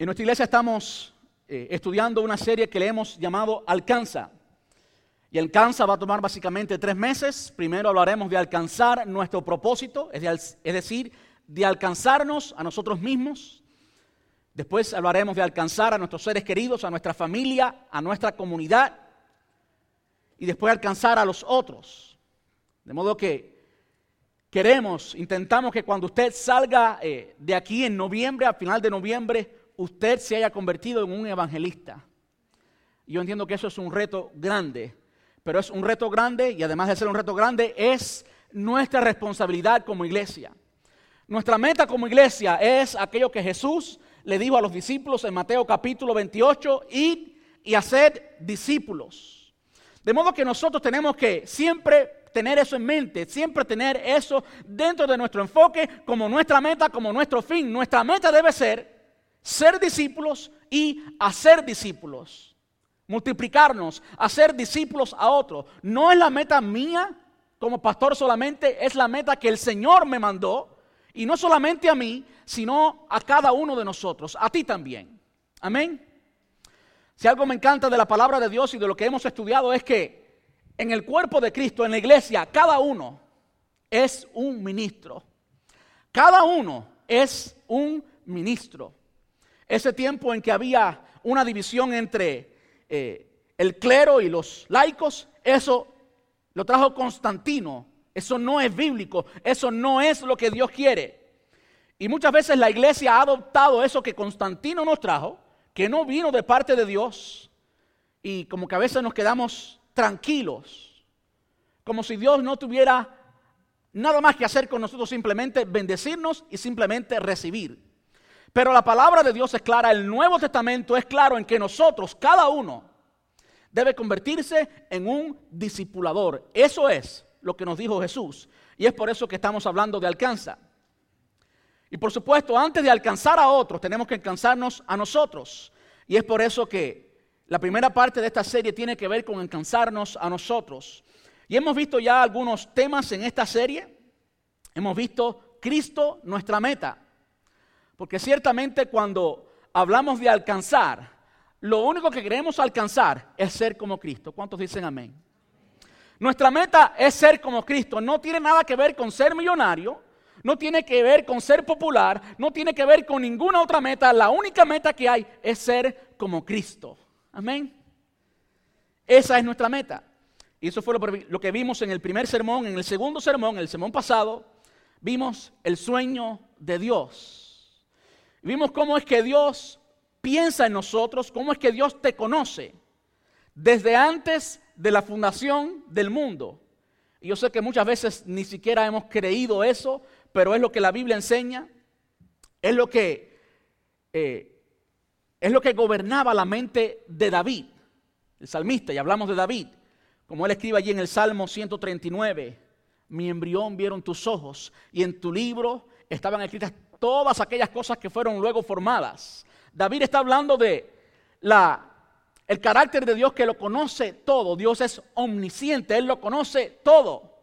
En nuestra iglesia estamos eh, estudiando una serie que le hemos llamado Alcanza. Y Alcanza va a tomar básicamente tres meses. Primero hablaremos de alcanzar nuestro propósito, es, decir, de alcanzarnos a nosotros mismos. Después hablaremos de alcanzar a nuestros seres queridos, a nuestra familia, a nuestra comunidad. Y después alcanzar a los otros. De modo que queremos, intentamos que cuando usted salga eh, de aquí en noviembre, a final de noviembre, usted se haya convertido en un evangelista. Yo entiendo que eso es un reto grande, pero es un reto grande y además de ser un reto grande es nuestra responsabilidad como iglesia. Nuestra meta como iglesia es aquello que Jesús le dijo a los discípulos en Mateo capítulo 28, id y hacer discípulos. De modo que nosotros tenemos que siempre tener eso en mente, siempre tener eso dentro de nuestro enfoque como nuestra meta, como nuestro fin. Nuestra meta debe ser ser discípulos y hacer discípulos. Multiplicarnos, hacer discípulos a otros. No es la meta mía como pastor solamente, es la meta que el Señor me mandó. Y no solamente a mí, sino a cada uno de nosotros, a ti también. Amén. Si algo me encanta de la palabra de Dios y de lo que hemos estudiado es que en el cuerpo de Cristo, en la iglesia, cada uno es un ministro. Cada uno es un ministro. Ese tiempo en que había una división entre eh, el clero y los laicos, eso lo trajo Constantino. Eso no es bíblico, eso no es lo que Dios quiere. Y muchas veces la iglesia ha adoptado eso que Constantino nos trajo, que no vino de parte de Dios, y como que a veces nos quedamos tranquilos, como si Dios no tuviera nada más que hacer con nosotros, simplemente bendecirnos y simplemente recibir. Pero la palabra de Dios es clara, el Nuevo Testamento es claro en que nosotros, cada uno, debe convertirse en un discipulador. Eso es lo que nos dijo Jesús. Y es por eso que estamos hablando de alcanza. Y por supuesto, antes de alcanzar a otros, tenemos que alcanzarnos a nosotros. Y es por eso que la primera parte de esta serie tiene que ver con alcanzarnos a nosotros. Y hemos visto ya algunos temas en esta serie. Hemos visto Cristo, nuestra meta. Porque ciertamente cuando hablamos de alcanzar, lo único que queremos alcanzar es ser como Cristo. ¿Cuántos dicen amén? Nuestra meta es ser como Cristo. No tiene nada que ver con ser millonario, no tiene que ver con ser popular, no tiene que ver con ninguna otra meta. La única meta que hay es ser como Cristo. Amén. Esa es nuestra meta. Y eso fue lo, que vimos en el primer sermón, en el segundo sermón, en el sermón pasado, vimos el sueño de Dios. Vimos cómo es que Dios piensa en nosotros, cómo es que Dios te conoce desde antes de la fundación del mundo. Y yo sé que muchas veces ni siquiera hemos creído eso, pero es lo que la Biblia enseña, es lo que, eh, es lo que gobernaba la mente de David, el salmista, y hablamos de David, como él escribe allí en el Salmo 139, mi embrión vieron tus ojos, y en tu libro estaban escritas todas aquellas cosas que fueron luego formadas. David está hablando de la, el carácter de Dios que lo conoce todo. Dios es omnisciente, Él lo conoce todo.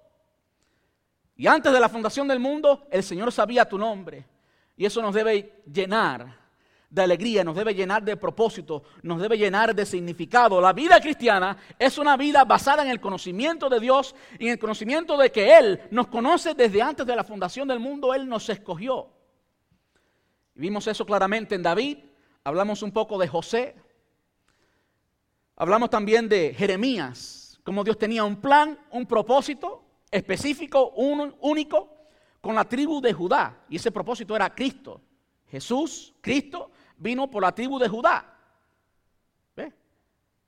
Y antes de la fundación del mundo, el Señor sabía tu nombre. Y eso nos debe llenar de alegría, nos debe llenar de propósito, nos debe llenar de significado. La vida cristiana es una vida basada en el conocimiento de Dios y en el conocimiento de que Él nos conoce desde antes de la fundación del mundo, Él nos escogió. Vimos eso claramente en David, hablamos un poco de José, hablamos también de Jeremías, cómo Dios tenía un plan, un propósito específico, único, con la tribu de Judá. Y ese propósito era Cristo. Jesús, Cristo, vino por la tribu de Judá.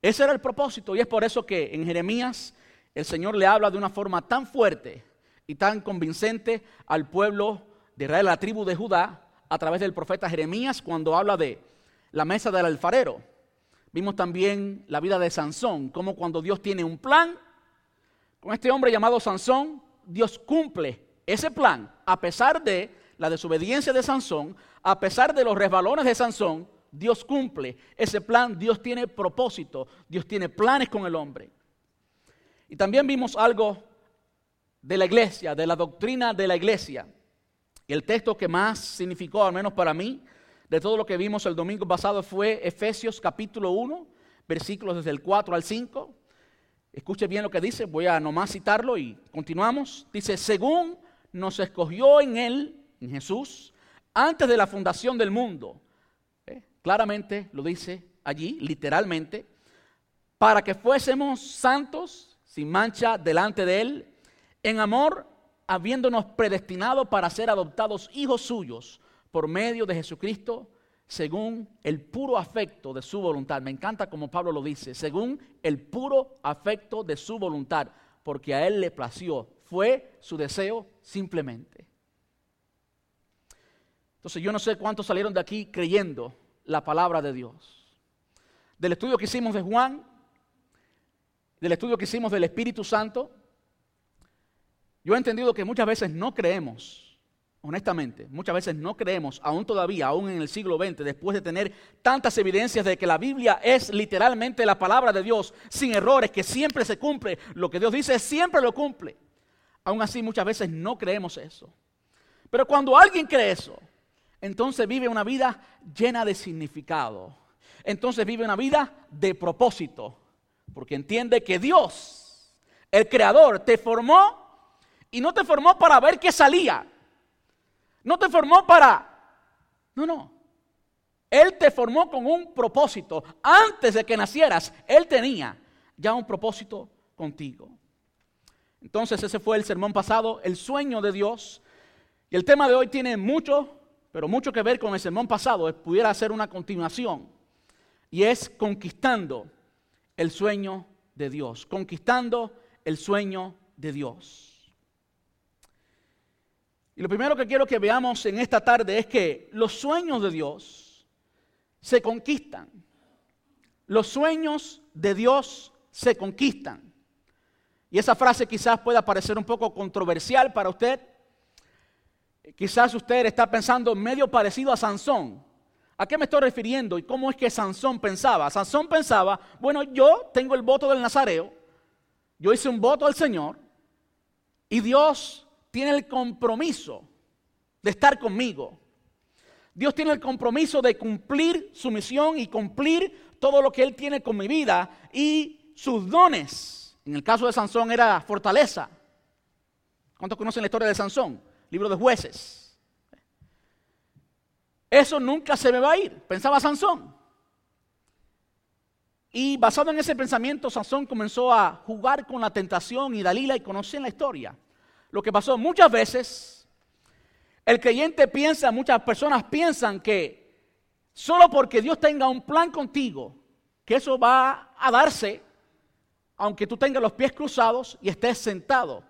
Ese era el propósito y es por eso que en Jeremías el Señor le habla de una forma tan fuerte y tan convincente al pueblo de Israel, la tribu de Judá, a través del profeta Jeremías cuando habla de la mesa del alfarero. Vimos también la vida de Sansón, como cuando Dios tiene un plan, con este hombre llamado Sansón, Dios cumple ese plan, a pesar de la desobediencia de Sansón, a pesar de los resbalones de Sansón, Dios cumple ese plan, Dios tiene propósito, Dios tiene planes con el hombre. Y también vimos algo de la iglesia, de la doctrina de la iglesia. Y el texto que más significó, al menos para mí, de todo lo que vimos el domingo pasado fue Efesios capítulo 1, versículos desde el 4 al 5. Escuche bien lo que dice, voy a nomás citarlo y continuamos. Dice, según nos escogió en Él, en Jesús, antes de la fundación del mundo. ¿Eh? Claramente lo dice allí, literalmente, para que fuésemos santos, sin mancha, delante de Él, en amor, habiéndonos predestinado para ser adoptados hijos suyos por medio de Jesucristo, según el puro afecto de su voluntad. Me encanta como Pablo lo dice, según el puro afecto de su voluntad, porque a Él le plació, fue su deseo simplemente. Entonces yo no sé cuántos salieron de aquí creyendo la palabra de Dios. Del estudio que hicimos de Juan, del estudio que hicimos del Espíritu Santo, yo he entendido que muchas veces no creemos honestamente, muchas veces no creemos, aún todavía, aún en el siglo XX, después de tener tantas evidencias de que la Biblia es literalmente la palabra de Dios, sin errores, que siempre se cumple, lo que Dios dice siempre lo cumple. Aún así muchas veces no creemos eso. Pero cuando alguien cree eso, entonces vive una vida llena de significado. Entonces vive una vida de propósito, porque entiende que Dios, el Creador, te formó y no te formó para ver qué salía no te formó para... No, no. Él te formó con un propósito. Antes de que nacieras, Él tenía ya un propósito contigo. Entonces ese fue el sermón pasado, el sueño de Dios. Y el tema de hoy tiene mucho, pero mucho que ver con el sermón pasado. Pudiera ser una continuación. Y es conquistando el sueño de Dios. Conquistando el sueño de Dios. Y lo primero que quiero que veamos en esta tarde es que los sueños de Dios se conquistan. Los sueños de Dios se conquistan. Y esa frase quizás pueda parecer un poco controversial para usted. Quizás usted está pensando medio parecido a Sansón. ¿A qué me estoy refiriendo y cómo es que Sansón pensaba? Sansón pensaba, bueno, yo tengo el voto del Nazareo, yo hice un voto al Señor y Dios tiene el compromiso de estar conmigo. Dios tiene el compromiso de cumplir su misión y cumplir todo lo que Él tiene con mi vida y sus dones. En el caso de Sansón era fortaleza. ¿Cuántos conocen la historia de Sansón? Libro de jueces. Eso nunca se me va a ir, pensaba Sansón. Y basado en ese pensamiento, Sansón comenzó a jugar con la tentación y Dalila y conocen la historia lo que pasó muchas veces, el creyente piensa, muchas personas piensan que solo porque Dios tenga un plan contigo, que eso va a darse, aunque tú tengas los pies cruzados y estés sentado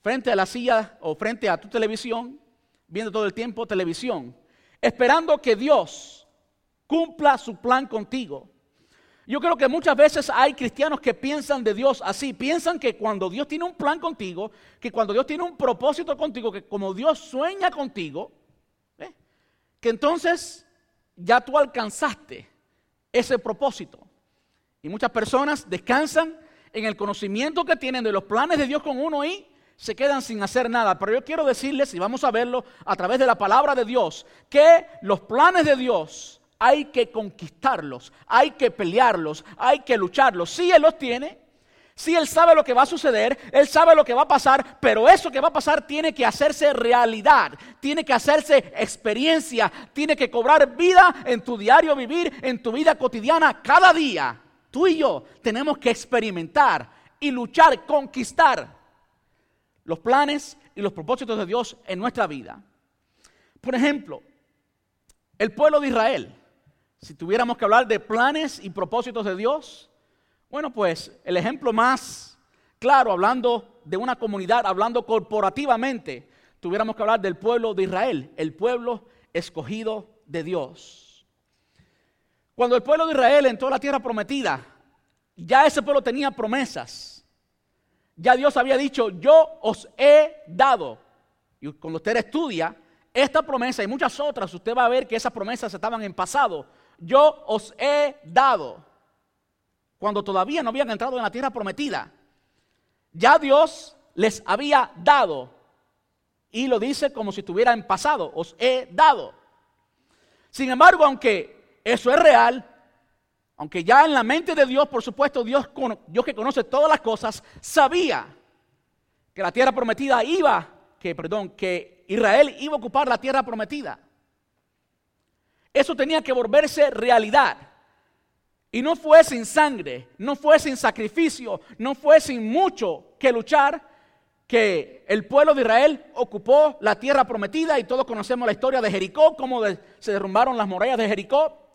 frente a la silla o frente a tu televisión, viendo todo el tiempo televisión, esperando que Dios cumpla su plan contigo. Yo creo que muchas veces hay cristianos que piensan de Dios así, piensan que cuando Dios tiene un plan contigo, que cuando Dios tiene un propósito contigo, que como Dios sueña contigo, ¿eh? que entonces ya tú alcanzaste ese propósito. Y muchas personas descansan en el conocimiento que tienen de los planes de Dios con uno y se quedan sin hacer nada. Pero yo quiero decirles, y vamos a verlo a través de la palabra de Dios, que los planes de Dios hay que conquistarlos, hay que pelearlos, hay que lucharlos. Si Él los tiene, si Él sabe lo que va a suceder, Él sabe lo que va a pasar, pero eso que va a pasar tiene que hacerse realidad, tiene que hacerse experiencia, tiene que cobrar vida en tu diario vivir, en tu vida cotidiana, cada día. Tú y yo tenemos que experimentar y luchar, conquistar los planes y los propósitos de Dios en nuestra vida. Por ejemplo, el pueblo de Israel si tuviéramos que hablar de planes y propósitos de Dios, bueno, pues el ejemplo más claro, hablando de una comunidad, hablando corporativamente, tuviéramos que hablar del pueblo de Israel, el pueblo escogido de Dios. Cuando el pueblo de Israel entró a la tierra prometida, ya ese pueblo tenía promesas. Ya Dios había dicho, yo os he dado. Y cuando usted estudia esta promesa y muchas otras, usted va a ver que esas promesas estaban en pasado yo os he dado. Cuando todavía no habían entrado en la tierra prometida. Ya Dios les había dado. Y lo dice como si estuviera en pasado. Os he dado. Sin embargo, aunque eso es real, aunque ya en la mente de Dios, por supuesto, Dios, Dios que conoce todas las cosas, sabía que la tierra prometida iba, que perdón, que Israel iba a ocupar la tierra prometida. Eso tenía que volverse realidad. Y no fue sin sangre, no fue sin sacrificio, no fue sin mucho que luchar que el pueblo de Israel ocupó la tierra prometida y todos conocemos la historia de Jericó, cómo se derrumbaron las murallas de Jericó.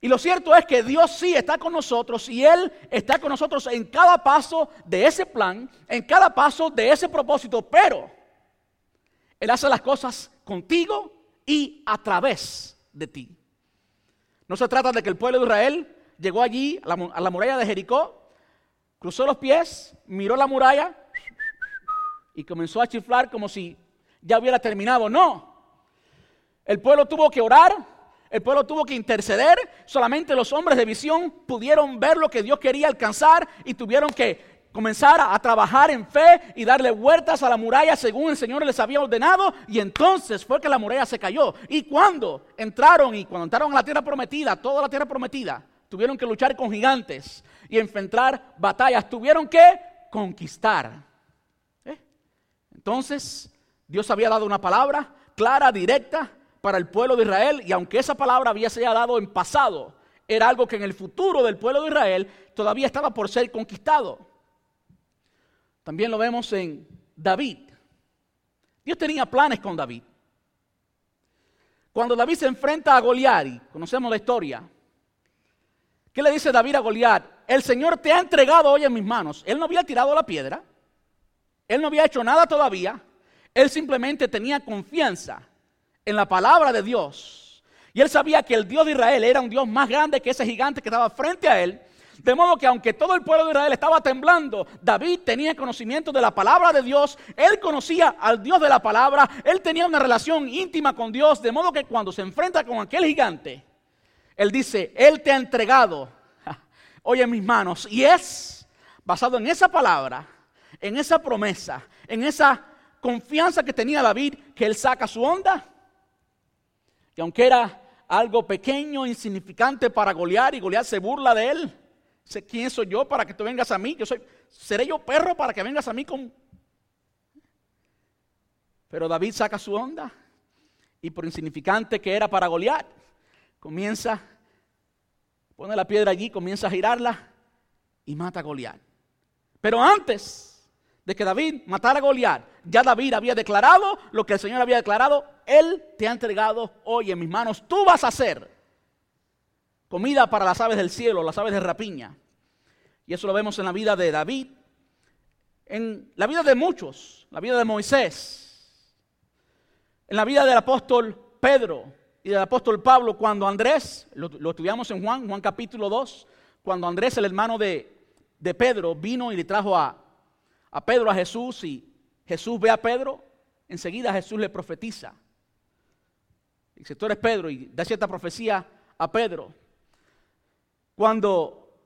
Y lo cierto es que Dios sí está con nosotros y Él está con nosotros en cada paso de ese plan, en cada paso de ese propósito, pero Él hace las cosas contigo y a través de ti. No se trata de que el pueblo de Israel llegó allí a la, muralla de Jericó, cruzó los pies, miró la muralla y comenzó a chiflar como si ya hubiera terminado. No. El pueblo tuvo que orar, el pueblo tuvo que interceder, solamente los hombres de visión pudieron ver lo que Dios quería alcanzar y tuvieron que comenzar a, trabajar en fe y darle vueltas a la muralla según el Señor les había ordenado y entonces fue que la muralla se cayó. Y cuando entraron y cuando entraron a la tierra prometida, toda la tierra prometida, tuvieron que luchar con gigantes y enfrentar batallas, tuvieron que conquistar. ¿Eh? Entonces, Dios había dado una palabra clara, directa para el pueblo de Israel y aunque esa palabra había sido dado en pasado, era algo que en el futuro del pueblo de Israel todavía estaba por ser conquistado. También lo vemos en David. Dios tenía planes con David. Cuando David se enfrenta a Goliat, y conocemos la historia, ¿Qué le dice David a Goliat? El Señor te ha entregado hoy en mis manos. Él no había tirado la piedra. Él no había hecho nada todavía. Él simplemente tenía confianza en la palabra de Dios. Y él sabía que el Dios de Israel era un Dios más grande que ese gigante que estaba frente a él. De modo que aunque todo el pueblo de Israel estaba temblando, David tenía conocimiento de la palabra de Dios, él conocía al Dios de la palabra, él tenía una relación íntima con Dios, de modo que cuando se enfrenta con aquel gigante, él dice, Él te ha entregado hoy en mis manos. Y es basado en esa palabra, en esa promesa, en esa confianza que tenía David, que Él saca su onda. Y aunque era algo pequeño, insignificante para Goliat, y Goliat se burla de él. Dice, ¿quién soy yo para que tú vengas a mí? Yo soy, ¿Seré yo perro para que vengas a mí con... Pero David saca su onda. Y por insignificante que era para Goliat, comienza, pone la piedra allí, comienza a girarla y mata a Goliat. Pero antes de que David matara a Goliat, ya David había declarado lo que el Señor había declarado, Él te ha entregado hoy en mis manos, tú vas a hacer comida para las aves del cielo, las aves de rapiña. Y eso lo vemos en la vida de David, en la vida de muchos, la vida de Moisés, en la vida del apóstol Pedro, y del apóstol Pablo cuando Andrés, lo, estudiamos en Juan, Juan capítulo 2, cuando Andrés, el hermano de, Pedro, vino y le trajo a, a Pedro a Jesús y Jesús ve a Pedro, enseguida Jesús le profetiza. Dice, tú eres Pedro y da cierta profecía a Pedro. Cuando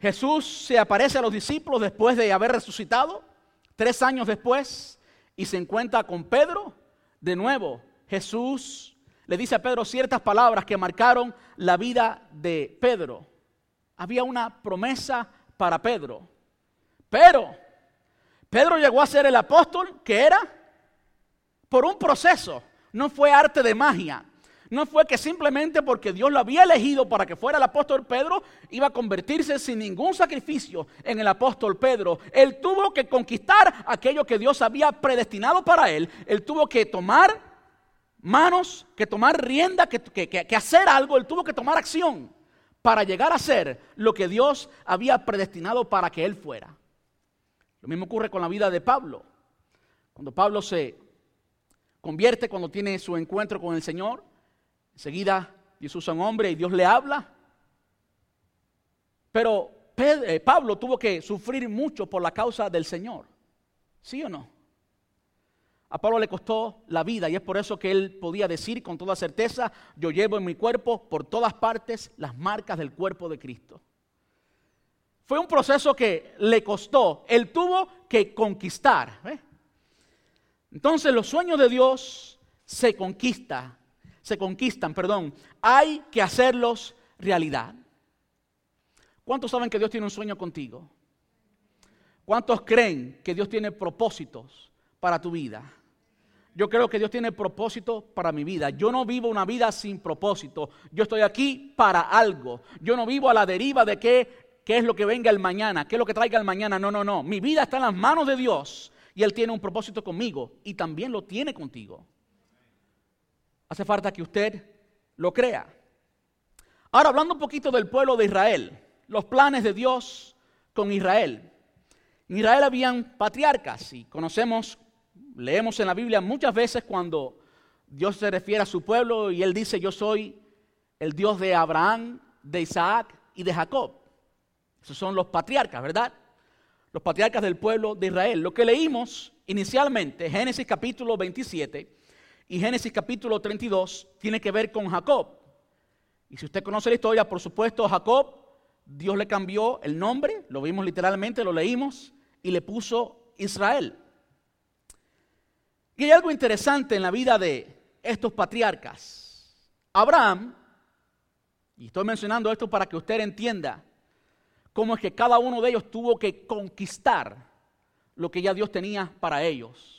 Jesús se aparece a los discípulos después de haber resucitado, tres años después, y se encuentra con Pedro, de nuevo Jesús le dice a Pedro ciertas palabras que marcaron la vida de Pedro. Había una promesa para Pedro. Pero Pedro llegó a ser el apóstol que era por un proceso. No fue arte de magia. No fue que simplemente porque Dios lo había elegido para que fuera el apóstol Pedro, iba a convertirse sin ningún sacrificio en el apóstol Pedro. Él tuvo que conquistar aquello que Dios había predestinado para él. Él tuvo que tomar manos, que tomar rienda, que, hacer algo, él tuvo que tomar acción para llegar a ser lo que Dios había predestinado para que él fuera. Lo mismo ocurre con la vida de Pablo. Cuando Pablo se convierte, cuando tiene su encuentro con el Señor, enseguida Dios usa un hombre y Dios le habla. Pero eh, Pablo tuvo que sufrir mucho por la causa del Señor. ¿Sí o no? A Pablo le costó la vida y es por eso que él podía decir con toda certeza, yo llevo en mi cuerpo por todas partes las marcas del cuerpo de Cristo. Fue un proceso que le costó, él tuvo que conquistar. Entonces los sueños de Dios se conquista, se conquistan, perdón, hay que hacerlos realidad. ¿Cuántos saben que Dios tiene un sueño contigo? ¿Cuántos creen que Dios tiene propósitos para tu vida? Yo creo que Dios tiene propósito para mi vida. Yo no vivo una vida sin propósito. Yo estoy aquí para algo. Yo no vivo a la deriva de qué, qué es lo que venga el mañana, qué es lo que traiga el mañana. No, no, no. Mi vida está en las manos de Dios y Él tiene un propósito conmigo y también lo tiene contigo. Hace falta que usted lo crea. Ahora, hablando un poquito del pueblo de Israel, los planes de Dios con Israel. En Israel habían patriarcas y conocemos leemos en la Biblia muchas veces cuando Dios se refiere a su pueblo y Él dice, yo soy el Dios de Abraham, de Isaac y de Jacob. Esos son los patriarcas, ¿verdad? Los patriarcas del pueblo de Israel. Lo que leímos inicialmente, Génesis capítulo 27 y Génesis capítulo 32, tiene que ver con Jacob. Y si usted conoce la historia, por supuesto, Jacob, Dios le cambió el nombre, lo vimos literalmente, lo leímos, y le puso Israel. Y hay algo interesante en la vida de estos patriarcas. Abraham, y estoy mencionando esto para que usted entienda cómo es que cada uno de ellos tuvo que conquistar lo que ya Dios tenía para ellos.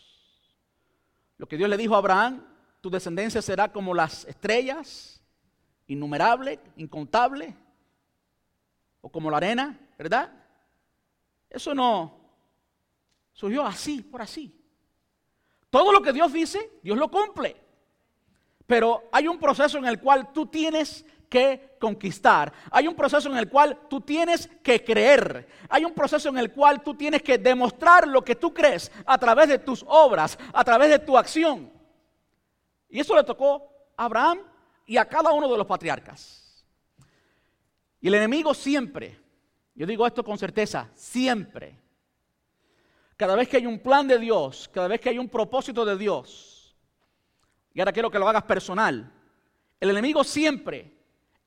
Lo que Dios le dijo a Abraham, tu descendencia será como las estrellas, innumerable, incontable, o como la arena, ¿verdad? Eso no surgió así, por así. Todo lo que Dios dice, Dios lo cumple. Pero hay un proceso en el cual tú tienes que conquistar. Hay un proceso en el cual tú tienes que creer. Hay un proceso en el cual tú tienes que demostrar lo que tú crees a través de tus obras, a través de tu acción. Y eso le tocó a Abraham y a cada uno de los patriarcas. Y el enemigo siempre, yo digo esto con certeza, siempre cada vez que hay un plan de Dios, cada vez que hay un propósito de Dios, y ahora quiero que lo hagas personal, el enemigo siempre,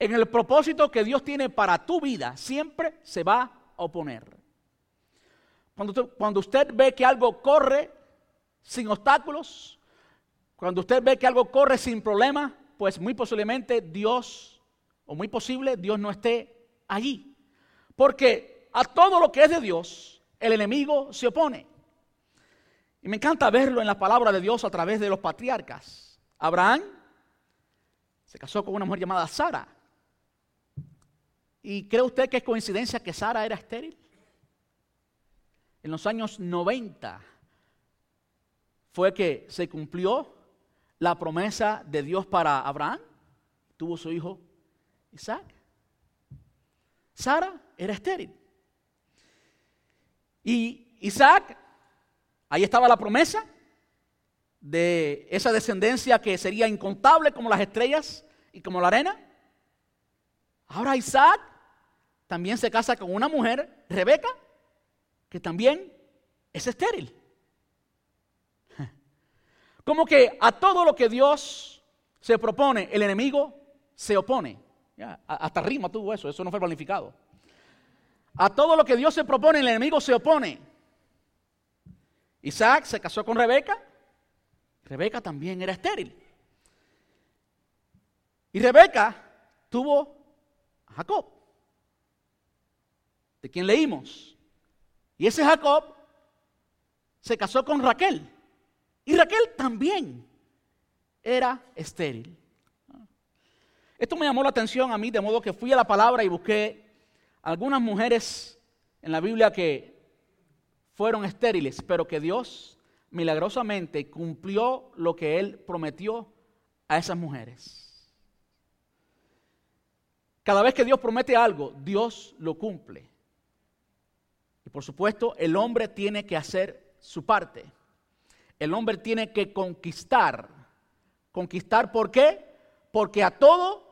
en el propósito que Dios tiene para tu vida, siempre se va a oponer. Cuando, cuando usted ve que algo corre sin obstáculos, cuando usted ve que algo corre sin problema, pues muy posiblemente Dios, o muy posible, Dios no esté allí. Porque a todo lo que es de Dios, el enemigo se opone. Y me encanta verlo en la palabra de Dios a través de los patriarcas. Abraham se casó con una mujer llamada Sara. ¿Y cree usted que es coincidencia que Sara era estéril? En los años 90 fue que se cumplió la promesa de Dios para Abraham. Tuvo su hijo Isaac. Sara era estéril. Y Isaac, ahí estaba la promesa de esa descendencia que sería incontable como las estrellas y como la arena. Ahora Isaac también se casa con una mujer, Rebeca, que también es estéril. Como que a todo lo que Dios se propone, el enemigo se opone. hasta rima tuvo eso, eso no fue planificado. A todo lo que Dios se propone, el enemigo se opone. Isaac se casó con Rebeca. Rebeca también era estéril. Y Rebeca tuvo a Jacob, de quien leímos. Y ese Jacob se casó con Raquel. Y Raquel también era estéril. Esto me llamó la atención a mí, de modo que fui a la palabra y busqué algunas mujeres en la Biblia que fueron estériles, pero que Dios milagrosamente cumplió lo que Él prometió a esas mujeres. Cada vez que Dios promete algo, Dios lo cumple. Y por supuesto, el hombre tiene que hacer su parte. El hombre tiene que conquistar. ¿Conquistar por qué? Porque a todo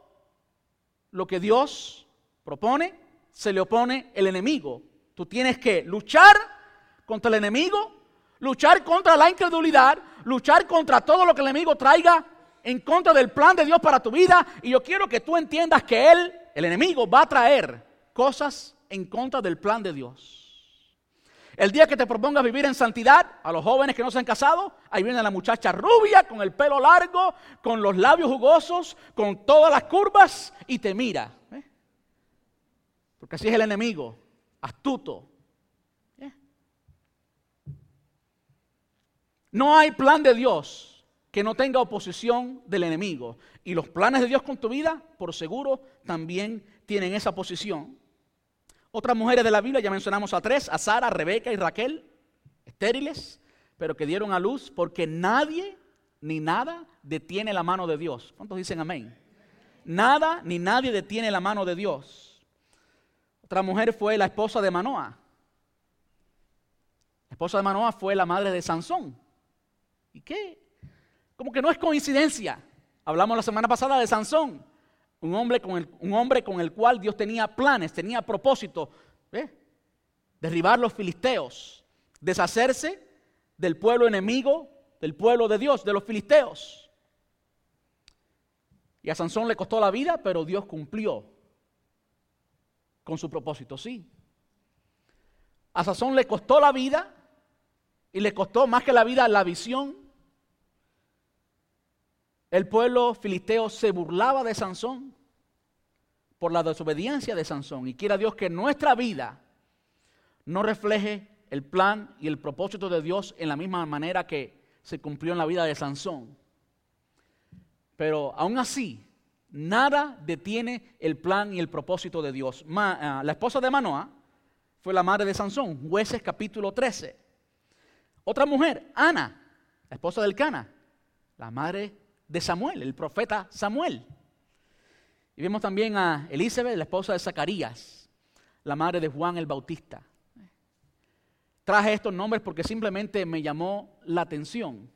lo que Dios propone, se le opone el enemigo. Tú tienes que luchar contra el enemigo, luchar contra la incredulidad, luchar contra todo lo que el enemigo traiga en contra del plan de Dios para tu vida. Y yo quiero que tú entiendas que Él, el enemigo, va a traer cosas en contra del plan de Dios. El día que te propongas vivir en santidad, a los jóvenes que no se han casado, ahí viene la muchacha rubia con el pelo largo, con los labios jugosos, con todas las curvas y te mira. ¿eh? Porque así es el enemigo, astuto. ¿eh? No hay plan de Dios que no tenga oposición del enemigo. Y los planes de Dios con tu vida, por seguro, también tienen esa posición. Otras mujeres de la Biblia, ya mencionamos a tres, a Sara, Rebeca y Raquel, estériles, pero que dieron a luz porque nadie ni nada detiene la mano de Dios. ¿Cuántos dicen amén? Nada ni nadie detiene la mano de Dios. Otra mujer fue la esposa de Manoah. La esposa de Manoah fue la madre de Sansón. ¿Y qué? Como que no es coincidencia. Hablamos la semana pasada de Sansón. Un hombre con el, un hombre con el cual Dios tenía planes, tenía propósito. Derribar los filisteos, deshacerse del pueblo enemigo, del pueblo de Dios, de los filisteos. Y a Sansón le costó la vida, pero Dios cumplió con su propósito, sí. A Sansón le costó la vida y le costó más que la vida la visión el pueblo filisteo se burlaba de Sansón por la desobediencia de Sansón. Y quiera Dios que nuestra vida no refleje el plan y el propósito de Dios en la misma manera que se cumplió en la vida de Sansón. Pero aún así, nada detiene el plan y el propósito de Dios. Ah, la esposa de Manoah fue la madre de Sansón, jueces capítulo 13. Otra mujer, Ana, la esposa del Cana, la madre de Samuel, el profeta Samuel. Y vemos también a Elizabeth, la esposa de Zacarías, la madre de Juan el Bautista. Traje estos nombres porque simplemente me llamó la atención.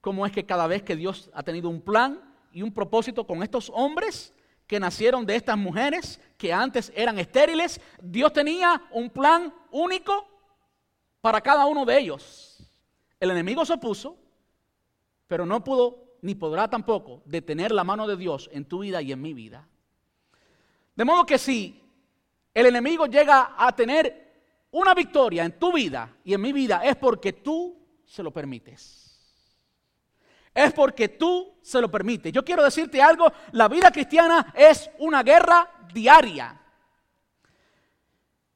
Cómo es que cada vez que Dios ha tenido un plan y un propósito con estos hombres que nacieron de estas mujeres que antes eran estériles, Dios tenía un plan único para cada uno de ellos. El enemigo se opuso, pero no pudo ni podrá tampoco detener la mano de Dios en tu vida y en mi vida. De modo que si el enemigo llega a tener una victoria en tu vida y en mi vida, es porque tú se lo permites. Es porque tú se lo permites. Yo quiero decirte algo, la vida cristiana es una guerra diaria.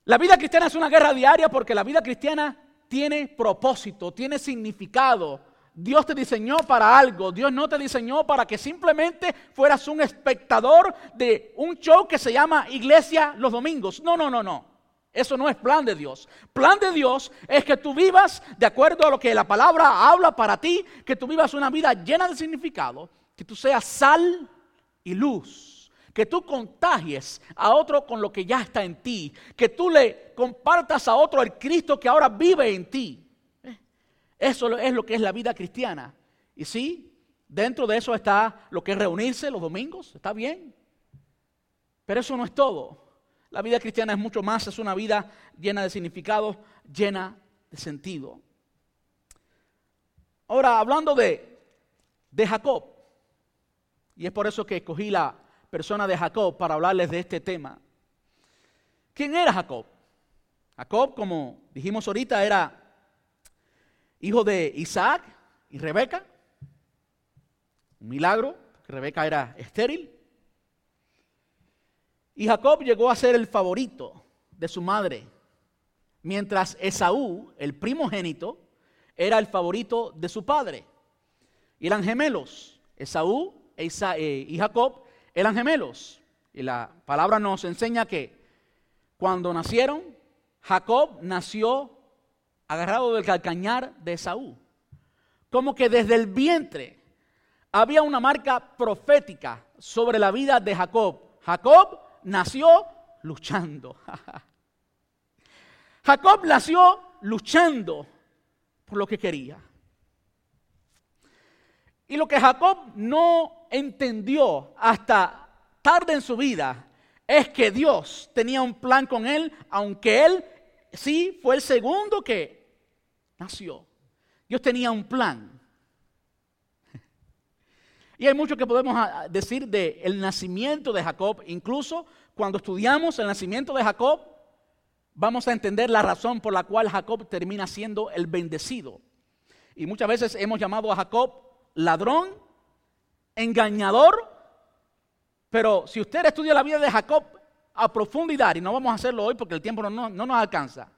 La vida cristiana es una guerra diaria porque la vida cristiana tiene propósito, tiene significado, Dios te diseñó para algo. Dios no te diseñó para que simplemente fueras un espectador de un show que se llama Iglesia los domingos. No, no, no, no. Eso no es plan de Dios. Plan de Dios es que tú vivas de acuerdo a lo que la palabra habla para ti, que tú vivas una vida llena de significado, que tú seas sal y luz, que tú contagies a otro con lo que ya está en ti, que tú le compartas a otro el Cristo que ahora vive en ti. Eso es lo que es la vida cristiana. Y sí, dentro de eso está lo que es reunirse los domingos, está bien. Pero eso no es todo. La vida cristiana es mucho más, es una vida llena de significado, llena de sentido. Ahora, hablando de, de Jacob, y es por eso que escogí la persona de Jacob para hablarles de este tema. ¿Quién era Jacob? Jacob, como dijimos ahorita, era hijo de Isaac y Rebeca. Un milagro, Rebeca era estéril. Y Jacob llegó a ser el favorito de su madre, mientras Esaú, el primogénito, era el favorito de su padre. Y eran gemelos. Esaú e eh, y Jacob eran gemelos. Y la palabra nos enseña que cuando nacieron, Jacob nació agarrado del calcañar de Esaú. Como que desde el vientre había una marca profética sobre la vida de Jacob. Jacob nació luchando. Jacob nació luchando por lo que quería. Y lo que Jacob no entendió hasta tarde en su vida es que Dios tenía un plan con él, aunque él sí fue el segundo que nació. Dios tenía un plan. Y hay mucho que podemos ah, decir del nacimiento de Jacob. Incluso cuando estudiamos el nacimiento de Jacob, vamos a entender la razón por la cual Jacob termina siendo el bendecido. Y muchas veces hemos llamado a Jacob ladrón, engañador, pero si usted estudia la vida de Jacob a profundidad, y no vamos a hacerlo hoy porque el tiempo no, no nos alcanza,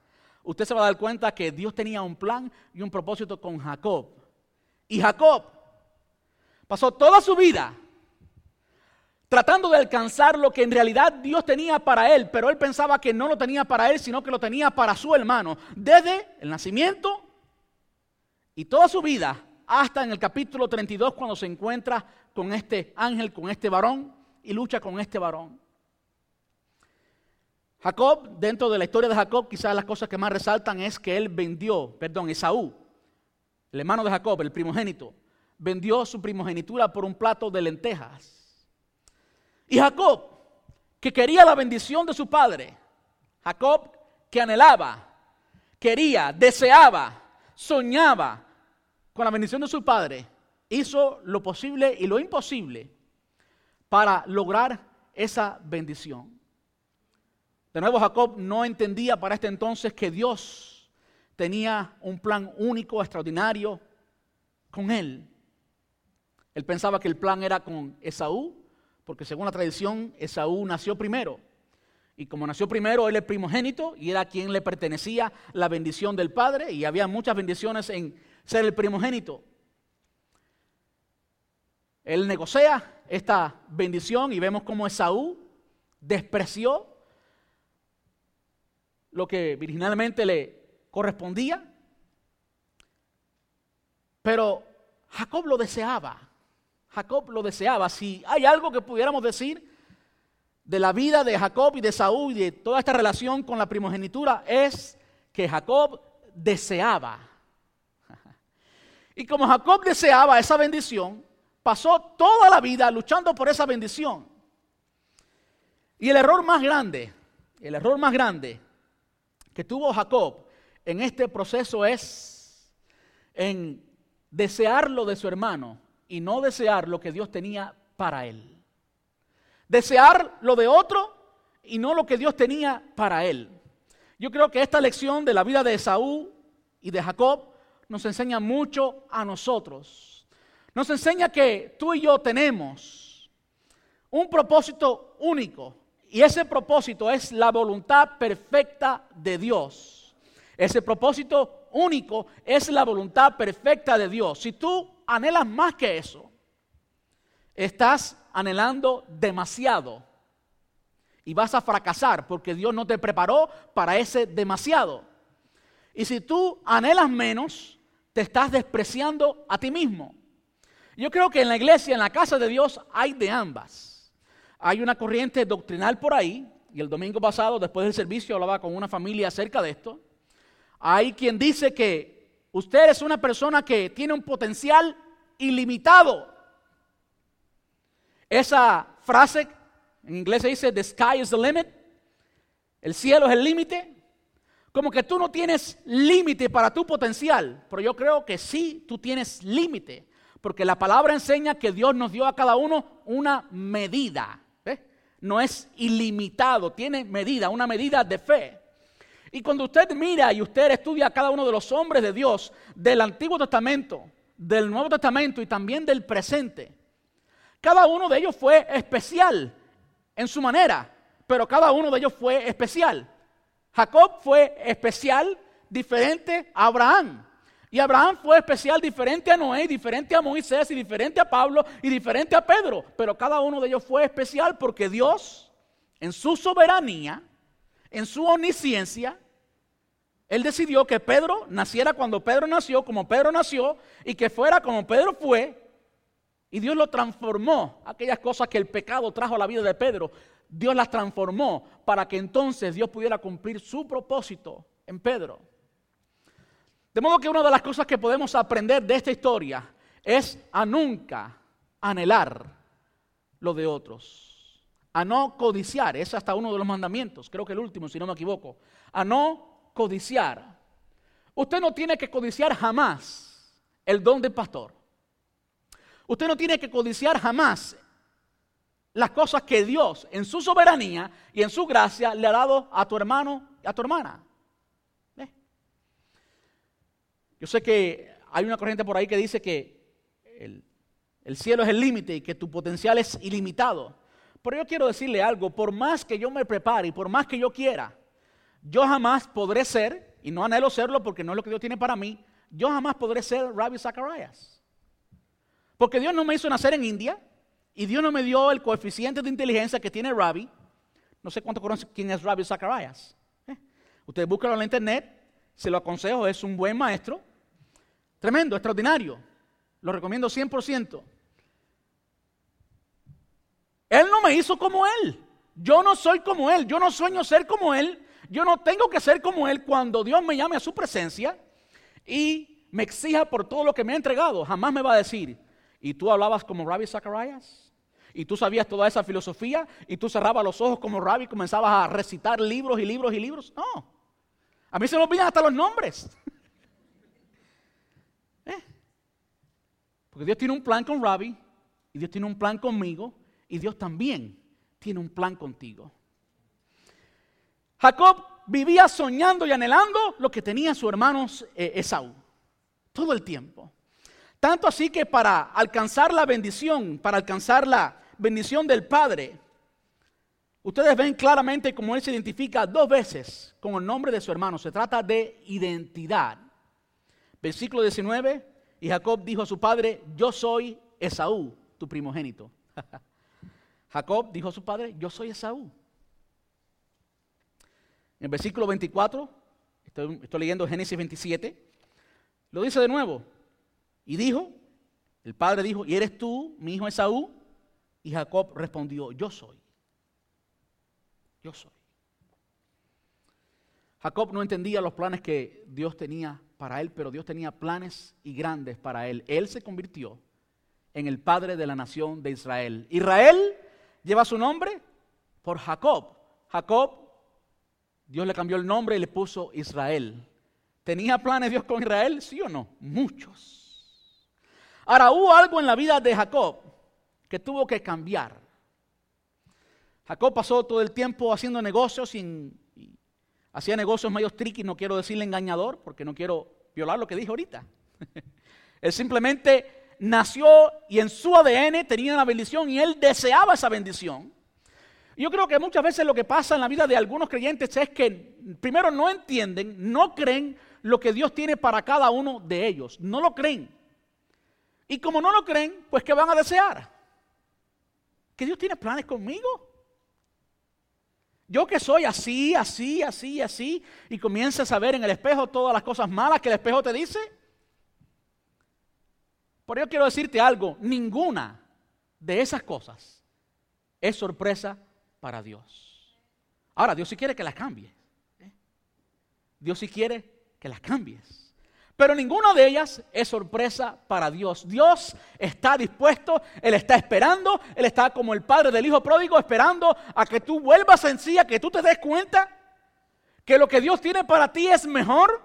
usted se va a dar cuenta que Dios tenía un plan y un propósito con Jacob. Y Jacob pasó toda su vida tratando de alcanzar lo que en realidad Dios tenía para él, pero él pensaba que no lo tenía para él, sino que lo tenía para su hermano, desde el nacimiento y toda su vida hasta en el capítulo 32 cuando se encuentra con este ángel, con este varón y lucha con este varón. Jacob, dentro de la historia de Jacob, quizás las cosas que más resaltan es que él vendió, perdón, Esaú, el hermano de Jacob, el primogénito, vendió su primogenitura por un plato de lentejas. Y Jacob, que quería la bendición de su padre, Jacob que anhelaba, quería, deseaba, soñaba con la bendición de su padre, hizo lo posible y lo imposible para lograr esa bendición. De nuevo, Jacob no entendía para este entonces que Dios tenía un plan único, extraordinario con él. Él pensaba que el plan era con Esaú, porque según la tradición, Esaú nació primero. Y como nació primero, él es primogénito y era quien le pertenecía la bendición del Padre, y había muchas bendiciones en ser el primogénito. Él negocia esta bendición y vemos cómo Esaú despreció lo que originalmente le correspondía. Pero Jacob lo deseaba. Jacob lo deseaba. Si hay algo que pudiéramos decir de la vida de Jacob y de Saúl y de toda esta relación con la primogenitura es que Jacob deseaba. Y como Jacob deseaba esa bendición, pasó toda la vida luchando por esa bendición. Y el error más grande, el error más grande que tuvo Jacob en este proceso es en desear lo de su hermano y no desear lo que Dios tenía para él. Desear lo de otro y no lo que Dios tenía para él. Yo creo que esta lección de la vida de Esaú y de Jacob nos enseña mucho a nosotros. Nos enseña que tú y yo tenemos un propósito único y ese propósito es la voluntad perfecta de Dios. Ese propósito único es la voluntad perfecta de Dios. Si tú anhelas más que eso, estás anhelando demasiado y vas a fracasar porque Dios no te preparó para ese demasiado. Y si tú anhelas menos, te estás despreciando a ti mismo. Yo creo que en la iglesia, en la casa de Dios, hay de ambas. Hay una corriente doctrinal por ahí, y el domingo pasado, después del servicio, hablaba con una familia acerca de esto. Hay quien dice que usted es una persona que tiene un potencial ilimitado. Esa frase en inglés se dice, the sky is the limit, el cielo es el límite. Como que tú no tienes límite para tu potencial, pero yo creo que sí tú tienes límite, porque la palabra enseña que Dios nos dio a cada uno una medida no es ilimitado, tiene medida, una medida de fe. Y cuando usted mira y usted estudia a cada uno de los hombres de Dios del Antiguo Testamento, del Nuevo Testamento y también del presente, cada uno de ellos fue especial en su manera, pero cada uno de ellos fue especial. Jacob fue especial, diferente a Abraham. Y Abraham fue especial, diferente a Noé, diferente a Moisés y diferente a Pablo y diferente a Pedro. Pero cada uno de ellos fue especial porque Dios, en su soberanía, en su omnisciencia, Él decidió que Pedro naciera cuando Pedro nació, como Pedro nació, y que fuera como Pedro fue. Y Dios lo transformó. Aquellas cosas que el pecado trajo a la vida de Pedro, Dios las transformó para que entonces Dios pudiera cumplir su propósito en Pedro. De modo que una de las cosas que podemos aprender de esta historia es a nunca anhelar lo de otros, a no codiciar, es hasta uno de los mandamientos, creo que el último, si no me equivoco, a no codiciar. Usted no tiene que codiciar jamás el don del pastor. Usted no tiene que codiciar jamás las cosas que Dios en su soberanía y en su gracia le ha dado a tu hermano a tu hermana. Yo sé que hay una corriente por ahí que dice que el, el cielo es el límite y que tu potencial es ilimitado. Pero yo quiero decirle algo, por más que yo me prepare y por más que yo quiera, yo jamás podré ser, y no anhelo serlo porque no es lo que Dios tiene para mí, yo jamás podré ser Rabbi Zacharias. Porque Dios no me hizo nacer en India y Dios no me dio el coeficiente de inteligencia que tiene Rabbi. No sé cuánto conocen quién es Rabbi Zacharias. ¿Eh? Ustedes búsquenlo en la internet, se lo aconsejo, es un buen maestro. Tremendo, extraordinario. Lo recomiendo 100%. Él no me hizo como Él. Yo no soy como Él. Yo no sueño ser como Él. Yo no tengo que ser como Él cuando Dios me llame a su presencia y me exija por todo lo que me ha entregado. Jamás me va a decir, ¿y tú hablabas como Rabbi Zacharias? ¿Y tú sabías toda esa filosofía? ¿Y tú cerrabas los ojos como Rabbi y comenzabas a recitar libros y libros y libros? No. A mí se me olvidan hasta los nombres. ¿Eh? Porque Dios tiene un plan con Rabbi y Dios tiene un plan conmigo y Dios también tiene un plan contigo. Jacob vivía soñando y anhelando lo que tenía su hermano eh, Esaú. Todo el tiempo. Tanto así que para alcanzar la bendición, para alcanzar la bendición del Padre, ustedes ven claramente cómo él se identifica dos veces con el nombre de su hermano. Se trata de identidad. Versículo 19, y Jacob dijo a su padre, yo soy Esaú, tu primogénito. Jacob dijo a su padre, yo soy Esaú. En versículo 24, estoy, leyendo Génesis 27, lo dice de nuevo. Y dijo, el padre dijo, ¿y eres tú, mi hijo Esaú? Y Jacob respondió, yo soy. Yo soy. Jacob no entendía los planes que Dios tenía para él, pero Dios tenía planes y grandes para él. Él se convirtió en el padre de la nación de Israel. Israel lleva su nombre por Jacob. Jacob Dios le cambió el nombre y le puso Israel. ¿Tenía planes Dios con Israel? ¿Sí o no? Muchos. Ahora hubo algo en la vida de Jacob que tuvo que cambiar. Jacob pasó todo el tiempo haciendo negocios y hacía negocios medio tricky, no quiero decirle engañador porque no quiero violar lo que dije ahorita. él simplemente nació y en su ADN tenía una bendición y él deseaba esa bendición. Yo creo que muchas veces lo que pasa en la vida de algunos creyentes es que primero no entienden, no creen lo que Dios tiene para cada uno de ellos. No lo creen. Y como no lo creen, pues ¿qué van a desear? Que Dios tiene planes conmigo. Yo que soy así, así, así, así, y comienzas a ver en el espejo todas las cosas malas que el espejo te dice. Por ello quiero decirte algo, ninguna de esas cosas es sorpresa para Dios. Ahora, Dios sí quiere que las cambies. Dios sí quiere que las cambies. Pero ninguna de ellas es sorpresa para Dios. Dios está dispuesto, Él está esperando, Él está como el padre del hijo pródigo esperando a que tú vuelvas en sí, a que tú te des cuenta que lo que Dios tiene para ti es mejor.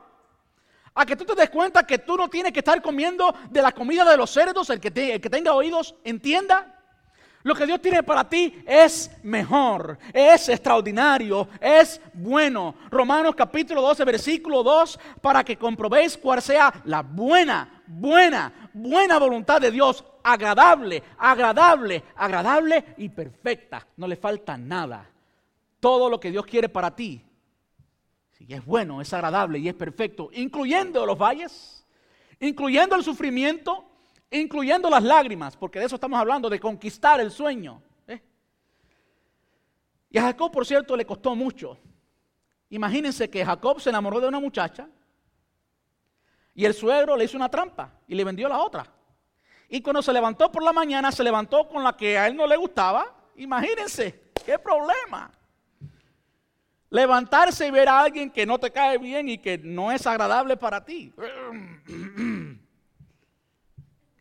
A que tú te des cuenta que tú no tienes que estar comiendo de la comida de los cerdos, el que, el que tenga oídos entienda. Lo que Dios tiene para ti es mejor, es extraordinario, es bueno. Romanos capítulo 12, versículo 2, para que comprobéis cuál sea la buena, buena, buena voluntad de Dios, agradable, agradable, agradable y perfecta. No le falta nada. Todo lo que Dios quiere para ti, si es bueno, es agradable y es perfecto, incluyendo los valles, incluyendo el sufrimiento, incluyendo las lágrimas, porque de eso estamos hablando, de conquistar el sueño. ¿eh? Y a Jacob, por cierto, le costó mucho. Imagínense que Jacob se enamoró de una muchacha y el suegro le hizo una trampa y le vendió la otra. Y cuando se levantó por la mañana, se levantó con la que a él no le gustaba. Imagínense, qué problema. Levantarse y ver a alguien que no te cae bien y que no es agradable para ti.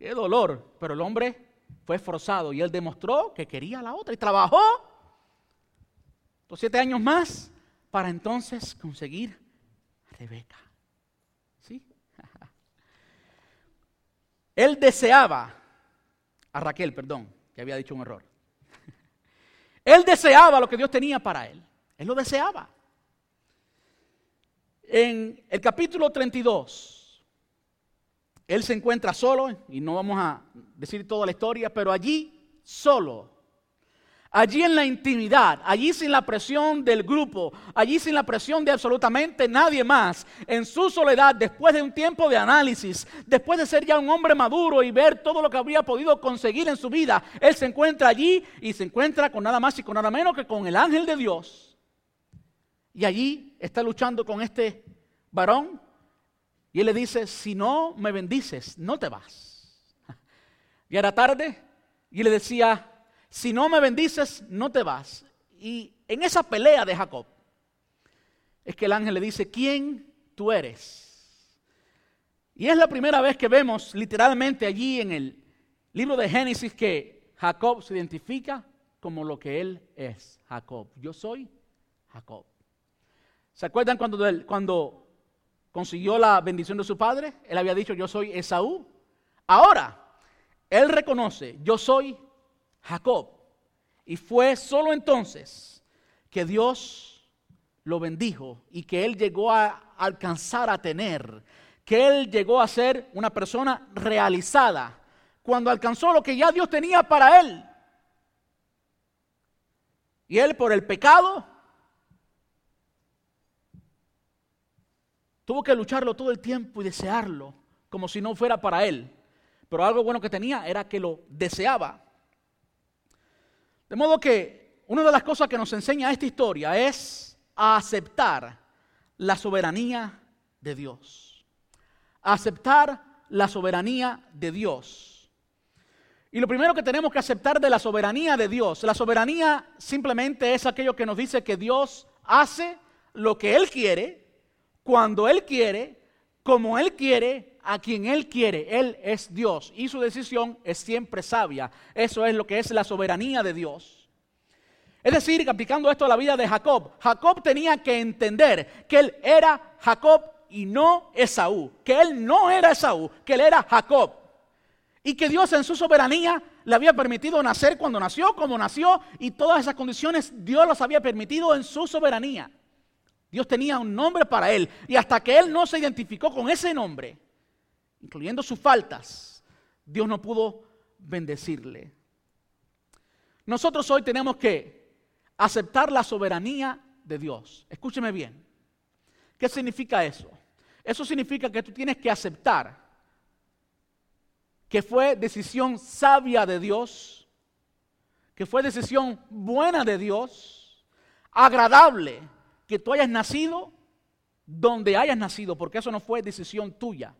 Qué dolor. Pero el hombre fue esforzado y él demostró que quería a la otra y trabajó los siete años más para entonces conseguir a Rebeca. ¿Sí? él deseaba a Raquel, perdón, que había dicho un error. él deseaba lo que Dios tenía para él. Él lo deseaba. En el capítulo 32, él se encuentra solo, y no vamos a decir toda la historia, pero allí solo Allí en la intimidad, allí sin la presión del grupo, allí sin la presión de absolutamente nadie más, en su soledad, después de un tiempo de análisis, después de ser ya un hombre maduro y ver todo lo que habría podido conseguir en su vida, él se encuentra allí y se encuentra con nada más y con nada menos que con el ángel de Dios. Y allí está luchando con este varón y él le dice, si no me bendices, no te vas. Y era tarde y le decía, si no me bendices, no te vas. Y en esa pelea de Jacob, es que el ángel le dice, ¿quién tú eres? Y es la primera vez que vemos literalmente allí en el libro de Génesis que Jacob se identifica como lo que él es, Jacob. Yo soy Jacob. ¿Se acuerdan cuando, cuando consiguió la bendición de su padre? Él había dicho, yo soy Esaú. Ahora, él reconoce, yo soy Jacob. Y fue solo entonces que Dios lo bendijo y que él llegó a alcanzar a tener, que él llegó a ser una persona realizada cuando alcanzó lo que ya Dios tenía para él. Y él por el pecado tuvo que lucharlo todo el tiempo y desearlo como si no fuera para él. Pero algo bueno que tenía era que lo deseaba. De modo que una de las cosas que nos enseña esta historia es a aceptar la soberanía de Dios. aceptar la soberanía de Dios. Y lo primero que tenemos que aceptar de la soberanía de Dios, la soberanía simplemente es aquello que nos dice que Dios hace lo que Él quiere, cuando Él quiere, como Él quiere, a quien Él quiere. Él es Dios y su decisión es siempre sabia. Eso es lo que es la soberanía de Dios. Es decir, aplicando esto a la vida de Jacob, Jacob tenía que entender que él era Jacob y no Esaú, que él no era Esaú, que él era Jacob. Y que Dios en su soberanía le había permitido nacer cuando nació, como nació, y todas esas condiciones Dios las había permitido en su soberanía. Dios tenía un nombre para él, y hasta que él no se identificó con ese nombre, incluyendo sus faltas, Dios no pudo bendecirle. Nosotros hoy tenemos que aceptar la soberanía de Dios. Escúcheme bien. ¿Qué significa eso? Eso significa que tú tienes que aceptar que fue decisión sabia de Dios, que fue decisión buena de Dios, agradable que tú hayas nacido donde hayas nacido, porque eso no fue decisión tuya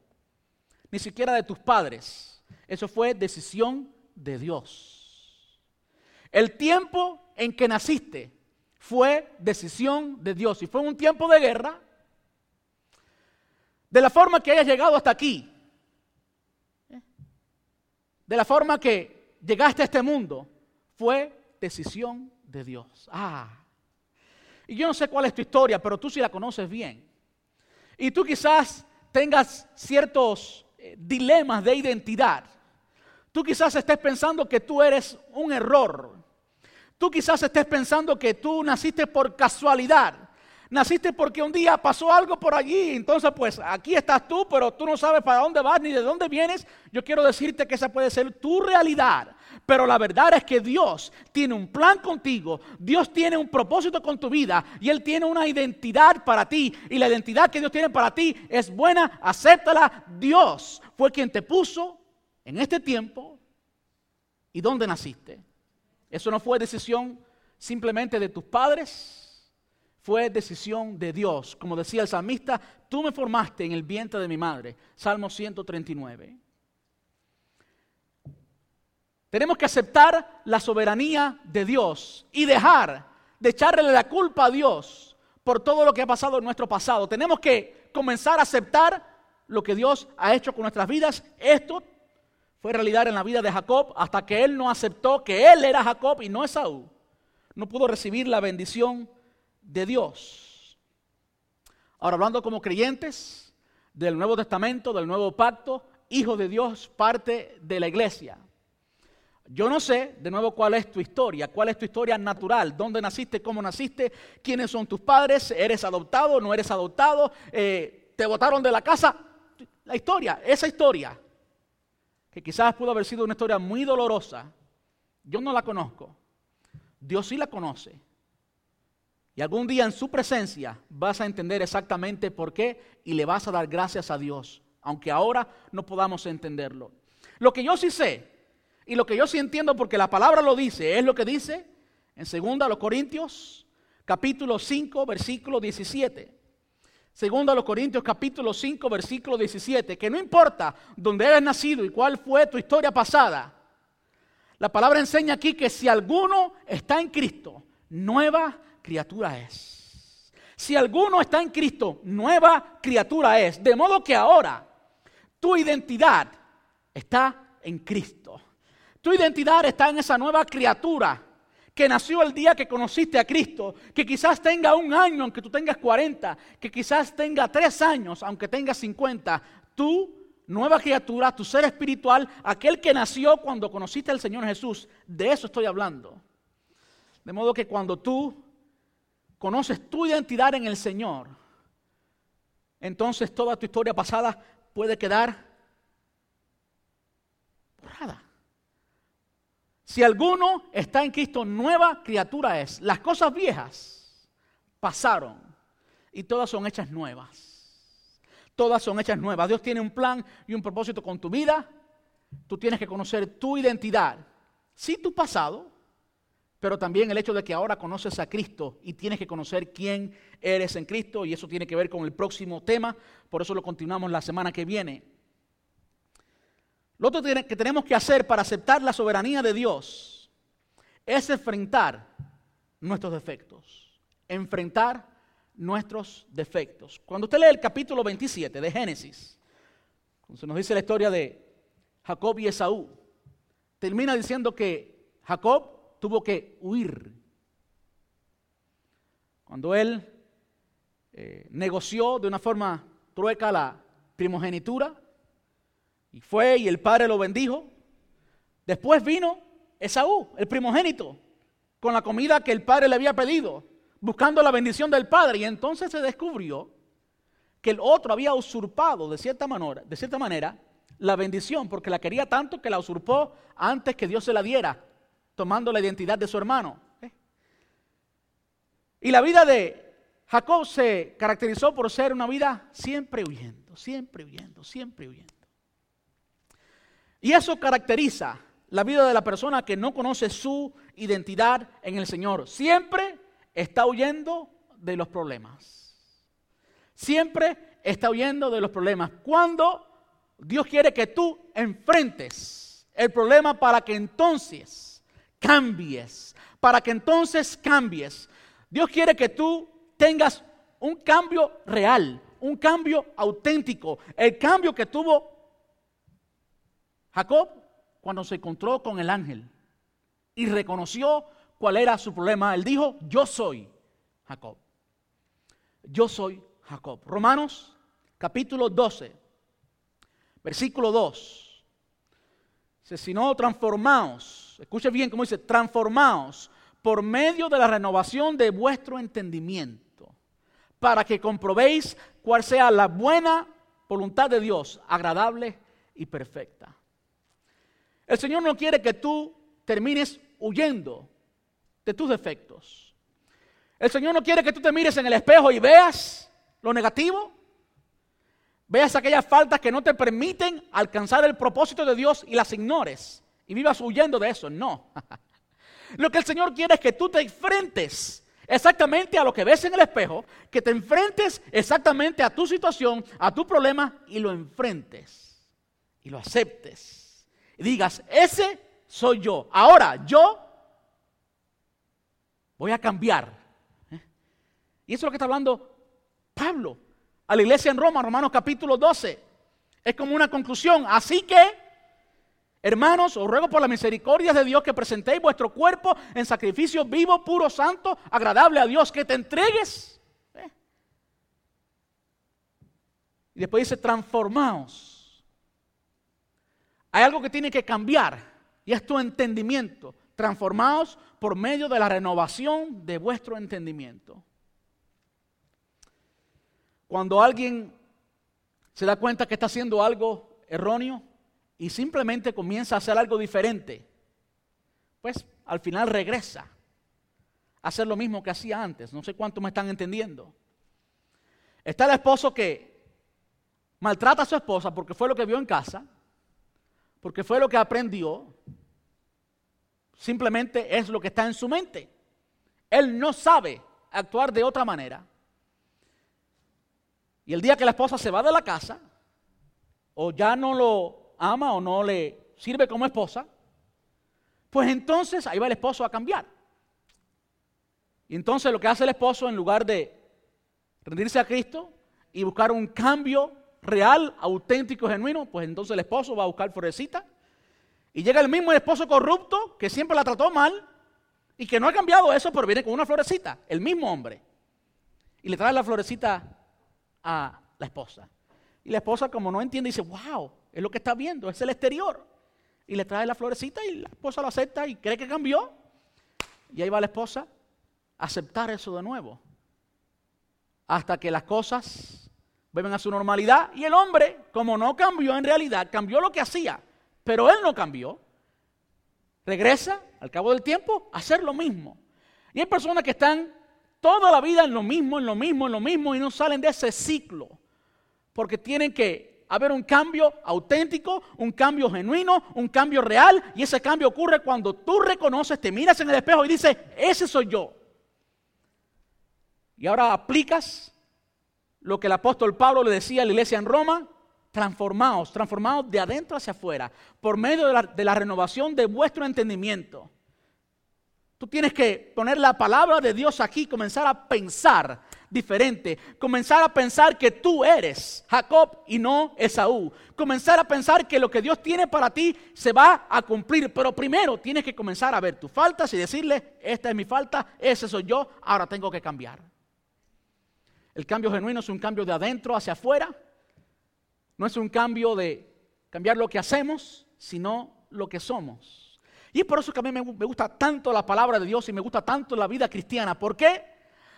ni siquiera de tus padres. Eso fue decisión de Dios. El tiempo en que naciste fue decisión de Dios. Y fue un tiempo de guerra. De la forma que hayas llegado hasta aquí. De la forma que llegaste a este mundo. Fue decisión de Dios. Ah. Y yo no sé cuál es tu historia, pero tú sí la conoces bien. Y tú quizás tengas ciertos eh, dilemas de identidad. Tú quizás estés pensando que tú eres un error. Tú quizás estés pensando que tú naciste por casualidad. Naciste porque un día pasó algo por allí. Entonces, pues aquí estás tú, pero tú no sabes para dónde vas ni de dónde vienes. Yo quiero decirte que esa puede ser tu realidad. Pero la verdad es que Dios tiene un plan contigo. Dios tiene un propósito con tu vida. Y Él tiene una identidad para ti. Y la identidad que Dios tiene para ti es buena. Acéptala. Dios fue quien te puso en este tiempo. ¿Y dónde naciste? Eso no fue decisión simplemente de tus padres fue decisión de Dios. Como decía el salmista, tú me formaste en el vientre de mi madre. Salmo 139. Tenemos que aceptar la soberanía de Dios y dejar de echarle la culpa a Dios por todo lo que ha pasado en nuestro pasado. Tenemos que comenzar a aceptar lo que Dios ha hecho con nuestras vidas. Esto fue realidad en la vida de Jacob hasta que él no aceptó que él era Jacob y no Esaú. No pudo recibir la bendición de Dios. Ahora, hablando como creyentes del Nuevo Testamento, del Nuevo Pacto, hijo de Dios, parte de la iglesia. Yo no sé, de nuevo, cuál es tu historia, cuál es tu historia natural, dónde naciste, cómo naciste, quiénes son tus padres, eres adoptado, no eres adoptado, eh, te botaron de la casa. La historia, esa historia, que quizás pudo haber sido una historia muy dolorosa, yo no la conozco. Dios sí la conoce. Y algún día en su presencia vas a entender exactamente por qué y le vas a dar gracias a Dios, aunque ahora no podamos entenderlo. Lo que yo sí sé y lo que yo sí entiendo porque la palabra lo dice, es lo que dice en 2 Corintios capítulo 5 versículo 17. Segundo a los Corintios capítulo 5 versículo 17, que no importa dónde eres nacido y cuál fue tu historia pasada, la palabra enseña aquí que si alguno está en Cristo, nueva criatura es. Si alguno está en Cristo, nueva criatura es. De modo que ahora tu identidad está en Cristo. Tu identidad está en esa nueva criatura que nació el día que conociste a Cristo, que quizás tenga un año aunque tú tengas 40, que quizás tenga tres años aunque tengas 50. Tu nueva criatura, tu ser espiritual, aquel que nació cuando conociste al Señor Jesús, de eso estoy hablando. De modo que cuando tú conoces tu identidad en el Señor, entonces toda tu historia pasada puede quedar borrada. Si alguno está en Cristo, nueva criatura es. Las cosas viejas pasaron y todas son hechas nuevas. Todas son hechas nuevas. Dios tiene un plan y un propósito con tu vida. Tú tienes que conocer tu identidad. Sí, tu pasado, pero también el hecho de que ahora conoces a Cristo y tienes que conocer quién eres en Cristo y eso tiene que ver con el próximo tema, por eso lo continuamos la semana que viene. Lo otro que tenemos que hacer para aceptar la soberanía de Dios es enfrentar nuestros defectos. Enfrentar nuestros defectos. Cuando usted lee el capítulo 27 de Génesis, cuando se nos dice la historia de Jacob y Esaú, termina diciendo que Jacob tuvo que huir. Cuando él eh, negoció de una forma trueca la primogenitura, y fue y el padre lo bendijo. Después vino Esaú, el primogénito, con la comida que el padre le había pedido, buscando la bendición del padre. Y entonces se descubrió que el otro había usurpado de cierta manera, de cierta manera la bendición, porque la quería tanto que la usurpó antes que Dios se la diera, tomando la identidad de su hermano. ¿Eh? Y la vida de Jacob se caracterizó por ser una vida siempre huyendo, siempre huyendo, siempre huyendo. Y eso caracteriza la vida de la persona que no conoce su identidad en el Señor. Siempre está huyendo de los problemas. Siempre está huyendo de los problemas. Cuando Dios quiere que tú enfrentes el problema para que entonces cambies, para que entonces cambies. Dios quiere que tú tengas un cambio real, un cambio auténtico, el cambio que tuvo Jacob, cuando se encontró con el ángel y reconoció cuál era su problema, él dijo, yo soy Jacob. Yo soy Jacob. Romanos capítulo 12, versículo 2. Dice, si no transformaos, escuche bien cómo dice, transformaos por medio de la renovación de vuestro entendimiento, para que comprobéis cuál sea la buena voluntad de Dios, agradable y perfecta. El Señor no quiere que tú termines huyendo de tus defectos. El Señor no quiere que tú te mires en el espejo y veas lo negativo. Veas aquellas faltas que no te permiten alcanzar el propósito de Dios y las ignores y vivas huyendo de eso. No. Lo que el Señor quiere es que tú te enfrentes exactamente a lo que ves en el espejo, que te enfrentes exactamente a tu situación, a tu problema y lo enfrentes y lo aceptes digas, ese soy yo. Ahora yo voy a cambiar. ¿eh? Y eso es lo que está hablando Pablo a la iglesia en Roma, Romanos capítulo 12. Es como una conclusión. Así que, hermanos, os ruego por la misericordia de Dios que presentéis vuestro cuerpo en sacrificio vivo, puro, santo, agradable a Dios, que te entregues. ¿eh? Y después dice, transformaos hay algo que tiene que cambiar y es tu entendimiento, transformados por medio de la renovación de vuestro entendimiento. Cuando alguien se da cuenta que está haciendo algo erróneo y simplemente comienza a hacer algo diferente, pues al final regresa a hacer lo mismo que hacía antes. No sé cuánto me están entendiendo. Está el esposo que maltrata a su esposa porque fue lo que vio en casa, porque fue lo que aprendió, simplemente es lo que está en su mente. Él no sabe actuar de otra manera. Y el día que la esposa se va de la casa, o ya no lo ama o no le sirve como esposa, pues entonces ahí va el esposo a cambiar. Y entonces lo que hace el esposo en lugar de rendirse a Cristo y buscar un cambio real, auténtico, genuino, pues entonces el esposo va a buscar florecita. Y llega el mismo esposo corrupto que siempre la trató mal y que no ha cambiado eso, pero viene con una florecita, el mismo hombre. Y le trae la florecita a la esposa. Y la esposa como no entiende dice, wow, es lo que está viendo, es el exterior. Y le trae la florecita y la esposa lo acepta y cree que cambió. Y ahí va la esposa a aceptar eso de nuevo. Hasta que las cosas vuelven a su normalidad y el hombre, como no cambió en realidad, cambió lo que hacía, pero él no cambió, regresa al cabo del tiempo a hacer lo mismo. Y hay personas que están toda la vida en lo mismo, en lo mismo, en lo mismo y no salen de ese ciclo, porque tienen que haber un cambio auténtico, un cambio genuino, un cambio real y ese cambio ocurre cuando tú reconoces, te miras en el espejo y dices, ese soy yo. Y ahora aplicas lo que el apóstol Pablo le decía a la iglesia en Roma, transformaos, transformaos de adentro hacia afuera, por medio de la, de la, renovación de vuestro entendimiento. Tú tienes que poner la palabra de Dios aquí, comenzar a pensar diferente, comenzar a pensar que tú eres Jacob y no Esaú, comenzar a pensar que lo que Dios tiene para ti se va a cumplir, pero primero tienes que comenzar a ver tus faltas y decirle, esta es mi falta, ese soy yo, ahora tengo que cambiar. El cambio genuino es un cambio de adentro hacia afuera. No es un cambio de cambiar lo que hacemos, sino lo que somos. Y es por eso que a mí me gusta tanto la palabra de Dios y me gusta tanto la vida cristiana. ¿Por qué?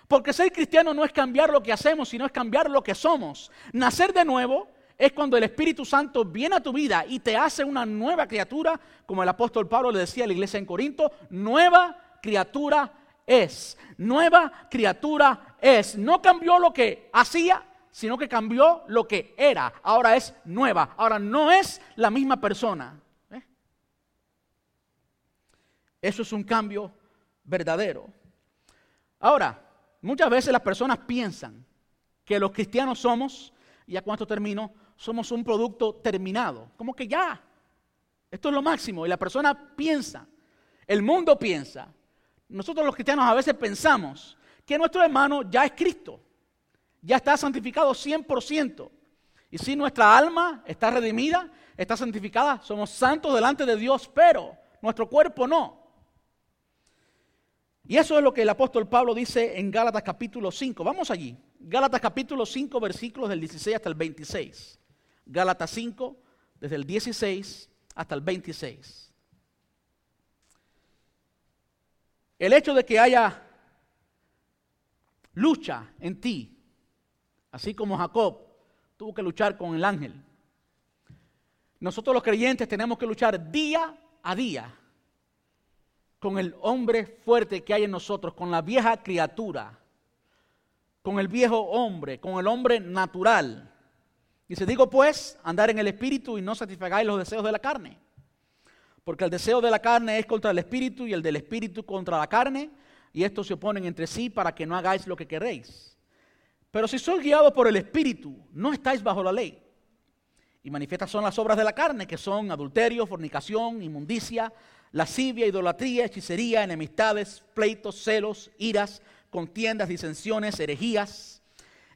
Porque ser cristiano no es cambiar lo que hacemos, sino es cambiar lo que somos. Nacer de nuevo es cuando el Espíritu Santo viene a tu vida y te hace una nueva criatura, como el apóstol Pablo le decía a la iglesia en Corinto, nueva criatura es. Nueva criatura es. No cambió lo que hacía, sino que cambió lo que era. Ahora es nueva. Ahora no es la misma persona. ¿eh? Eso es un cambio verdadero. Ahora, muchas veces las personas piensan que los cristianos somos, y a cuánto termino, somos un producto terminado. Como que ya, esto es lo máximo. Y la persona piensa, el mundo piensa, nosotros los cristianos a veces pensamos que nuestro hermano ya es Cristo, ya está santificado 100%. Y si nuestra alma está redimida, está santificada, somos santos delante de Dios, pero nuestro cuerpo no. Y eso es lo que el apóstol Pablo dice en Gálatas capítulo 5. Vamos allí. Gálatas capítulo 5, versículos del 16 hasta el 26. Gálatas 5, desde el 16 hasta el 26. El hecho de que haya lucha en ti, así como Jacob tuvo que luchar con el ángel. Nosotros los creyentes tenemos que luchar día a día con el hombre fuerte que hay en nosotros, con la vieja criatura, con el viejo hombre, con el hombre natural. Y se digo pues, andar en el espíritu y no satisfagáis los deseos de la carne. Porque el deseo de la carne es contra el espíritu y el del espíritu contra la carne, y estos se oponen entre sí para que no hagáis lo que queréis. Pero si sois guiados por el espíritu, no estáis bajo la ley. Y manifiestas son las obras de la carne, que son adulterio, fornicación, inmundicia, lascivia, idolatría, hechicería, enemistades, pleitos, celos, iras, contiendas, disensiones, herejías,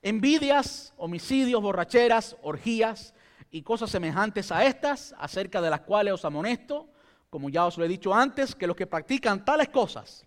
envidias, homicidios, borracheras, orgías y cosas semejantes a estas, acerca de las cuales os amonesto, como ya os lo he dicho antes, que los que practican tales cosas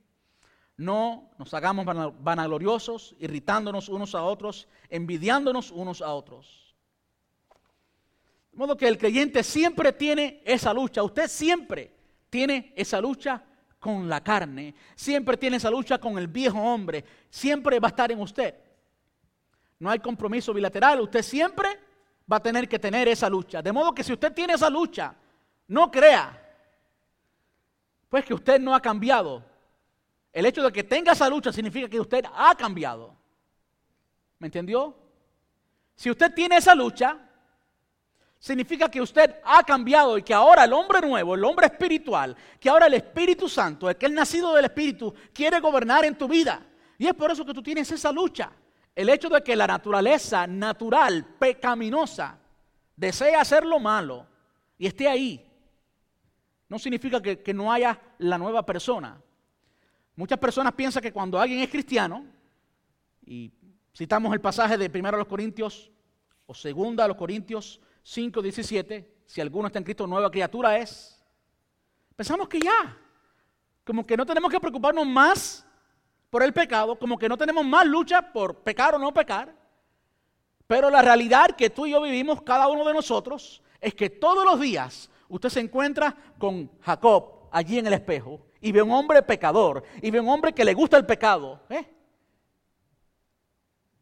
No nos hagamos vanagloriosos, irritándonos unos a otros, envidiándonos unos a otros. De modo que el creyente siempre tiene esa lucha. Usted siempre tiene esa lucha con la carne. Siempre tiene esa lucha con el viejo hombre. Siempre va a estar en usted. No hay compromiso bilateral. Usted siempre va a tener que tener esa lucha. De modo que si usted tiene esa lucha, no crea, pues que usted no ha cambiado. El hecho de que tenga esa lucha significa que usted ha cambiado. ¿Me entendió? Si usted tiene esa lucha, significa que usted ha cambiado y que ahora el hombre nuevo, el hombre espiritual, que ahora el Espíritu Santo, el que es nacido del Espíritu, quiere gobernar en tu vida. Y es por eso que tú tienes esa lucha. El hecho de que la naturaleza natural, pecaminosa, desea hacer lo malo y esté ahí, no significa que, que no haya la nueva persona. Muchas personas piensan que cuando alguien es cristiano, y citamos el pasaje de 1 los Corintios o 2 los Corintios 5, 17, si alguno está en Cristo, nueva criatura es, pensamos que ya, como que no tenemos que preocuparnos más por el pecado, como que no tenemos más lucha por pecar o no pecar, pero la realidad que tú y yo vivimos, cada uno de nosotros, es que todos los días usted se encuentra con Jacob allí en el espejo y ve un hombre pecador y ve un hombre que le gusta el pecado. ¿eh?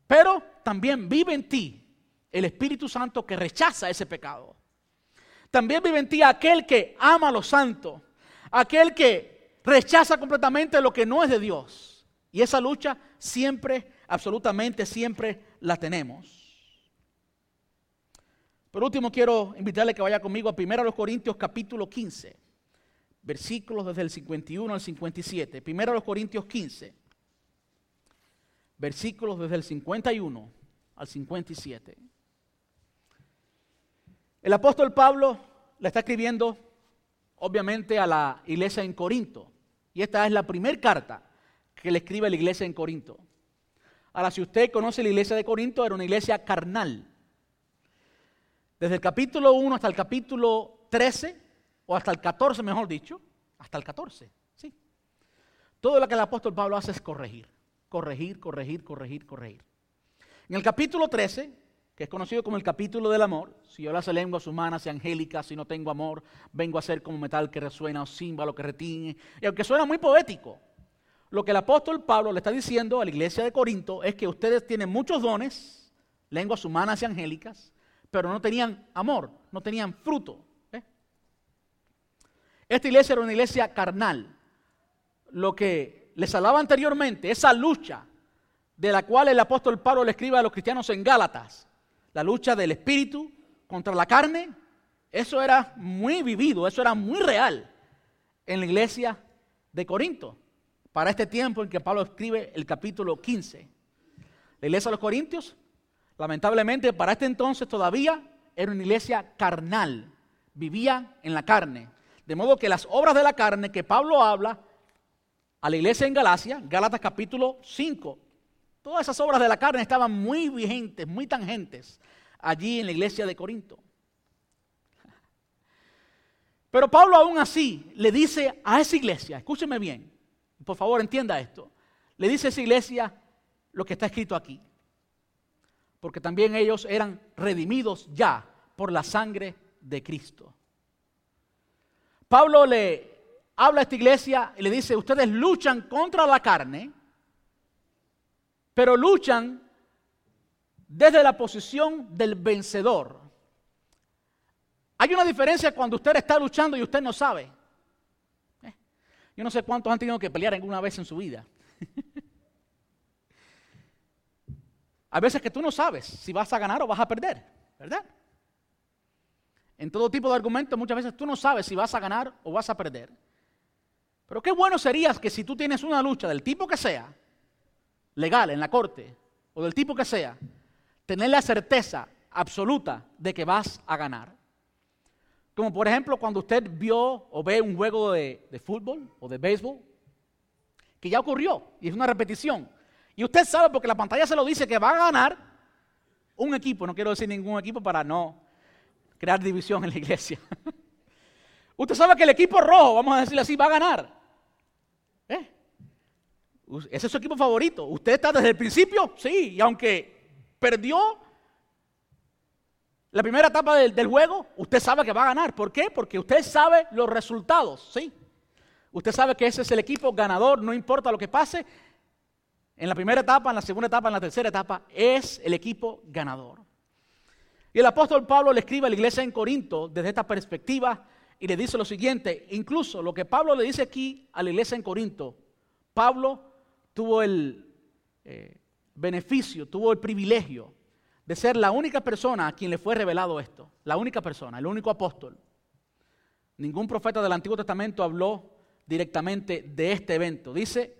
Pero también vive en ti el Espíritu Santo que rechaza ese pecado. También vive en ti aquel que ama a los santos, aquel que rechaza completamente lo que no es de Dios. Y esa lucha siempre, absolutamente siempre la tenemos. Por último, quiero invitarle que vaya conmigo a 1 Corintios capítulo 15 versículos desde el 51 al 57. Primero los Corintios 15, versículos desde el 51 al 57. El apóstol Pablo le está escribiendo, obviamente, a la iglesia en Corinto. Y esta es la primera carta que le escribe a la iglesia en Corinto. Ahora, si usted conoce la iglesia de Corinto, era una iglesia carnal. Desde el capítulo 1 hasta el capítulo 13, o hasta el 14, mejor dicho, hasta el 14, ¿sí? Todo lo que el apóstol Pablo hace es corregir, corregir, corregir, corregir, corregir. En el capítulo 13, que es conocido como el capítulo del amor, si yo las lenguas humanas y angélicas, si no tengo amor, vengo a ser como metal que resuena o címbalo que retiñe. Y aunque suena muy poético, lo que el apóstol Pablo le está diciendo a la iglesia de Corinto es que ustedes tienen muchos dones, lenguas humanas y angélicas, pero no tenían amor, no tenían fruto. Esta iglesia era una iglesia carnal. Lo que les hablaba anteriormente, esa lucha de la cual el apóstol Pablo le escribe a los cristianos en Gálatas, la lucha del espíritu contra la carne, eso era muy vivido, eso era muy real en la iglesia de Corinto, para este tiempo en que Pablo escribe el capítulo 15. La iglesia de los Corintios, lamentablemente para este entonces todavía era una iglesia carnal, vivía en la carne, de modo que las obras de la carne que Pablo habla a la iglesia en Galacia, Gálatas capítulo 5, todas esas obras de la carne estaban muy vigentes, muy tangentes allí en la iglesia de Corinto. Pero Pablo aún así le dice a esa iglesia, escúcheme bien, por favor entienda esto, le dice a esa iglesia lo que está escrito aquí, porque también ellos eran redimidos ya por la sangre de Cristo. Pablo le habla a esta iglesia y le dice, ustedes luchan contra la carne, pero luchan desde la posición del vencedor. Hay una diferencia cuando usted está luchando y usted no sabe. ¿Eh? Yo no sé cuántos han tenido que pelear alguna vez en su vida. Hay veces que tú no sabes si vas a ganar o vas a perder, ¿verdad? En todo tipo de argumentos muchas veces tú no sabes si vas a ganar o vas a perder. Pero qué bueno sería que si tú tienes una lucha del tipo que sea, legal en la corte, o del tipo que sea, tener la certeza absoluta de que vas a ganar. Como por ejemplo cuando usted vio o ve un juego de, de fútbol o de béisbol, que ya ocurrió y es una repetición. Y usted sabe porque la pantalla se lo dice que va a ganar un equipo, no quiero decir ningún equipo para no crear división en la iglesia. usted sabe que el equipo rojo, vamos a decirle así, va a ganar. ¿Eh? Ese es su equipo favorito. Usted está desde el principio, sí, y aunque perdió la primera etapa del, del, juego, usted sabe que va a ganar. ¿Por qué? Porque usted sabe los resultados, ¿sí? Usted sabe que ese es el equipo ganador, no importa lo que pase. En la primera etapa, en la segunda etapa, en la tercera etapa, es el equipo ganador. Y el apóstol Pablo le escribe a la iglesia en Corinto desde esta perspectiva y le dice lo siguiente, incluso lo que Pablo le dice aquí a la iglesia en Corinto, Pablo tuvo el eh, beneficio, tuvo el privilegio de ser la única persona a quien le fue revelado esto, la única persona, el único apóstol. Ningún profeta del Antiguo Testamento habló directamente de este evento. Dice,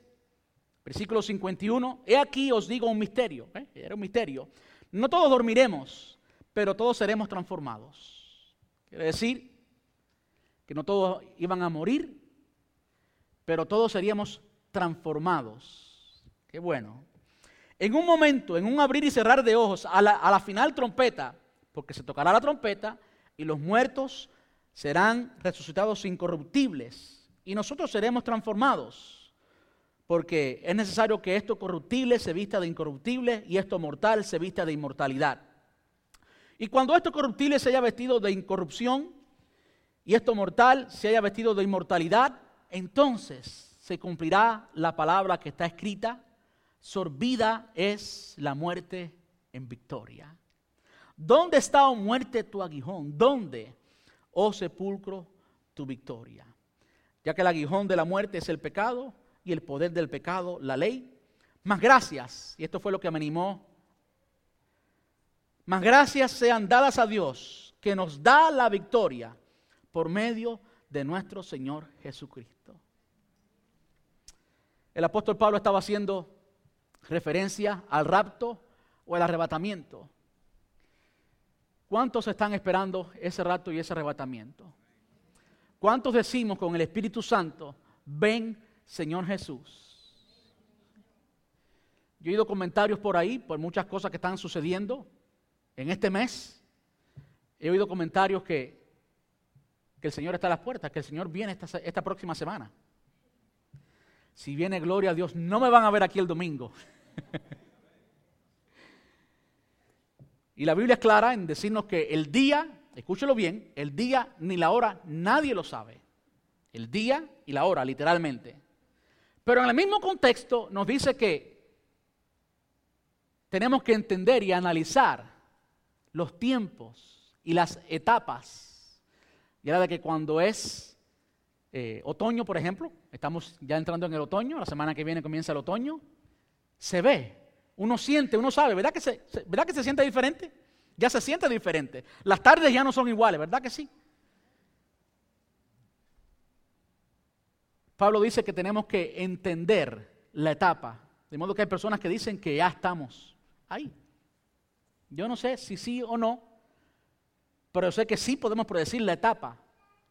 versículo 51, he aquí os digo un misterio, ¿eh? era un misterio. No todos dormiremos, pero todos seremos transformados. Quiere decir que no todos iban a morir, pero todos seríamos transformados. Qué bueno. En un momento, en un abrir y cerrar de ojos, a la, a la final trompeta, porque se tocará la trompeta y los muertos serán resucitados incorruptibles y nosotros seremos transformados, porque es necesario que esto corruptible se vista de incorruptible y esto mortal se vista de inmortalidad. Y cuando esto corruptible se haya vestido de incorrupción y esto mortal se haya vestido de inmortalidad, entonces se cumplirá la palabra que está escrita, sorbida es la muerte en victoria. ¿Dónde está, oh muerte, tu aguijón? ¿Dónde, oh sepulcro, tu victoria? ya que el aguijón de la muerte es el pecado y el poder del pecado la ley. Más gracias, y esto fue lo que me animó, más gracias sean dadas a Dios que nos da la victoria por medio de nuestro Señor Jesucristo. El apóstol Pablo estaba haciendo referencia al rapto o al arrebatamiento. ¿Cuántos están esperando ese rapto y ese arrebatamiento? ¿Cuántos decimos con el Espíritu Santo, ven Señor Jesús? Yo he oído comentarios por ahí, por muchas cosas que están sucediendo en este mes. He oído comentarios que, que el Señor está a las puertas, que el Señor viene esta, esta próxima semana. Si viene gloria a Dios, no me van a ver aquí el domingo. y la Biblia es clara en decirnos que el día escúchelo bien, el día ni la hora nadie lo sabe. El día y la hora, literalmente. Pero en el mismo contexto nos dice que tenemos que entender y analizar los tiempos y las etapas. Y era de que cuando es eh, otoño, por ejemplo, estamos ya entrando en el otoño, la semana que viene comienza el otoño, se ve, uno siente, uno sabe, ¿verdad que se, ¿verdad que se siente diferente? Ya se siente diferente. Las tardes ya no son iguales, ¿verdad que sí? Pablo dice que tenemos que entender la etapa. De modo que hay personas que dicen que ya estamos ahí. Yo no sé si sí o no, pero sé que sí podemos predecir la etapa.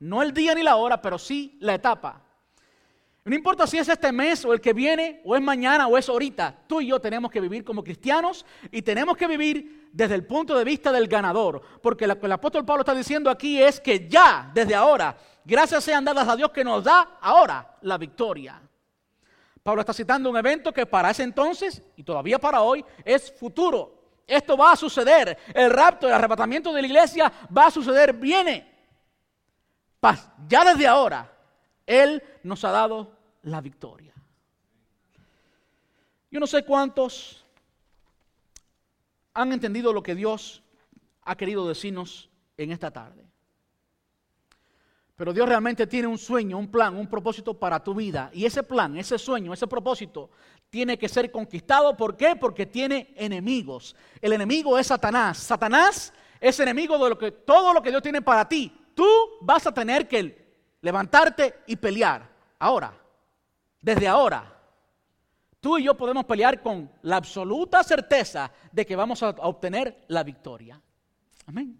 No el día ni la hora, pero sí la etapa. No importa si es este mes o el que viene, o es mañana o es ahorita, tú y yo tenemos que vivir como cristianos y tenemos que vivir desde el punto de vista del ganador. Porque lo que el apóstol Pablo está diciendo aquí es que ya, desde ahora, gracias sean dadas a Dios que nos da ahora la victoria. Pablo está citando un evento que para ese entonces y todavía para hoy es futuro. Esto va a suceder. El rapto, el arrebatamiento de la iglesia va a suceder, viene. Ya desde ahora, Él nos ha dado la victoria. Yo no sé cuántos han entendido lo que Dios ha querido decirnos en esta tarde. Pero Dios realmente tiene un sueño, un plan, un propósito para tu vida. Y ese plan, ese sueño, ese propósito tiene que ser conquistado. ¿Por qué? Porque tiene enemigos. El enemigo es Satanás. Satanás es enemigo de lo que, todo lo que Dios tiene para ti. Tú vas a tener que levantarte y pelear. Ahora, desde ahora, tú y yo podemos pelear con la absoluta certeza de que vamos a obtener la victoria. Amén.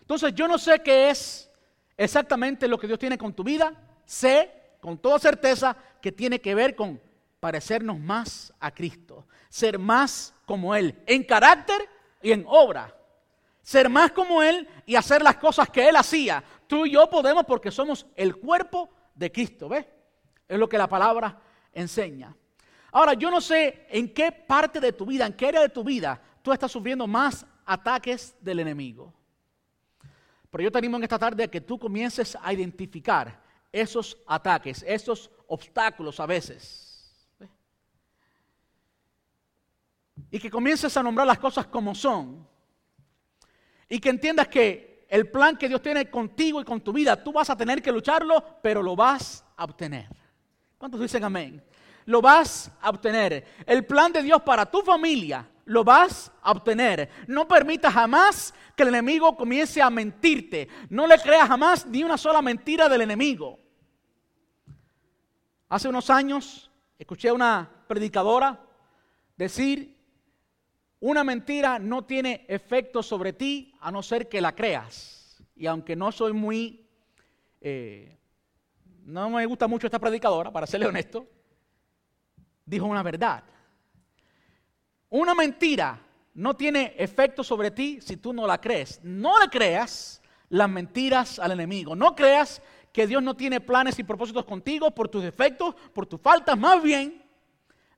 Entonces yo no sé qué es exactamente lo que Dios tiene con tu vida. Sé con toda certeza que tiene que ver con parecernos más a Cristo, ser más como Él, en carácter y en obra. Ser más como Él y hacer las cosas que Él hacía. Tú y yo podemos porque somos el cuerpo de Cristo, ¿ves? Es lo que la palabra enseña. Ahora, yo no sé en qué parte de tu vida, en qué área de tu vida tú estás sufriendo más ataques del enemigo. Pero yo te animo en esta tarde a que tú comiences a identificar esos ataques, esos obstáculos a veces. Y que comiences a nombrar las cosas como son. Y que entiendas que el plan que Dios tiene contigo y con tu vida, tú vas a tener que lucharlo, pero lo vas a obtener. ¿Cuántos dicen amén? Lo vas a obtener. El plan de Dios para tu familia, lo vas a obtener. No permita jamás que el enemigo comience a mentirte. No le creas jamás ni una sola mentira del enemigo. Hace unos años escuché a una predicadora decir, una mentira no tiene efecto sobre ti a no ser que la creas. Y aunque no soy muy, eh, no me gusta mucho esta predicadora, para serle honesto, dijo una verdad. Una mentira no tiene efecto sobre ti si tú no la crees. No le creas las mentiras al enemigo. No creas que Dios no tiene planes y propósitos contigo por tus defectos, por tus faltas. Más bien,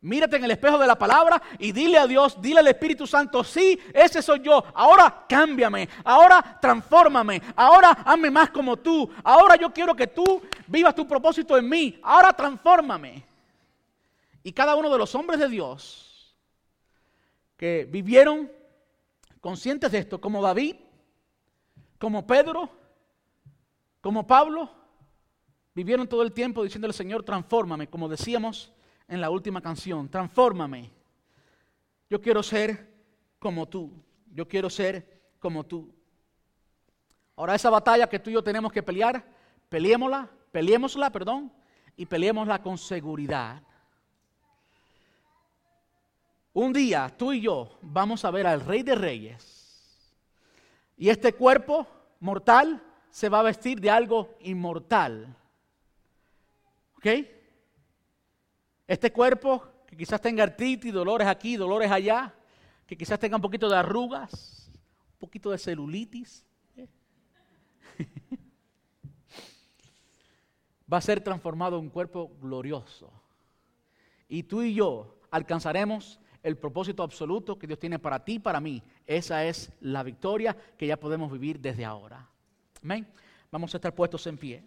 mírate en el espejo de la palabra y dile a Dios, dile al Espíritu Santo, sí, ese soy yo. Ahora cámbiame, ahora transfórmame, ahora hazme más como tú. Ahora yo quiero que tú vivas tu propósito en mí. Ahora transfórmame. Y cada uno de los hombres de Dios que vivieron conscientes de esto, como David, como Pedro, como Pablo, vivieron todo el tiempo diciéndole, Señor, transfórmame, como decíamos en la última canción, transfórmame. Yo quiero ser como tú, yo quiero ser como tú. Ahora esa batalla que tú y yo tenemos que pelear, peleémosla, peleémosla, perdón, y peleémosla con seguridad. Un día tú y yo vamos a ver al Rey de Reyes. Y este cuerpo mortal se va a vestir de algo inmortal. ¿Ok? Este cuerpo que quizás tenga artritis, dolores aquí, dolores allá, que quizás tenga un poquito de arrugas, un poquito de celulitis, ¿eh? va a ser transformado en un cuerpo glorioso. Y tú y yo alcanzaremos el propósito absoluto que Dios tiene para ti y para mí. Esa es la victoria que ya podemos vivir desde ahora. Amén. Vamos a estar puestos en pie.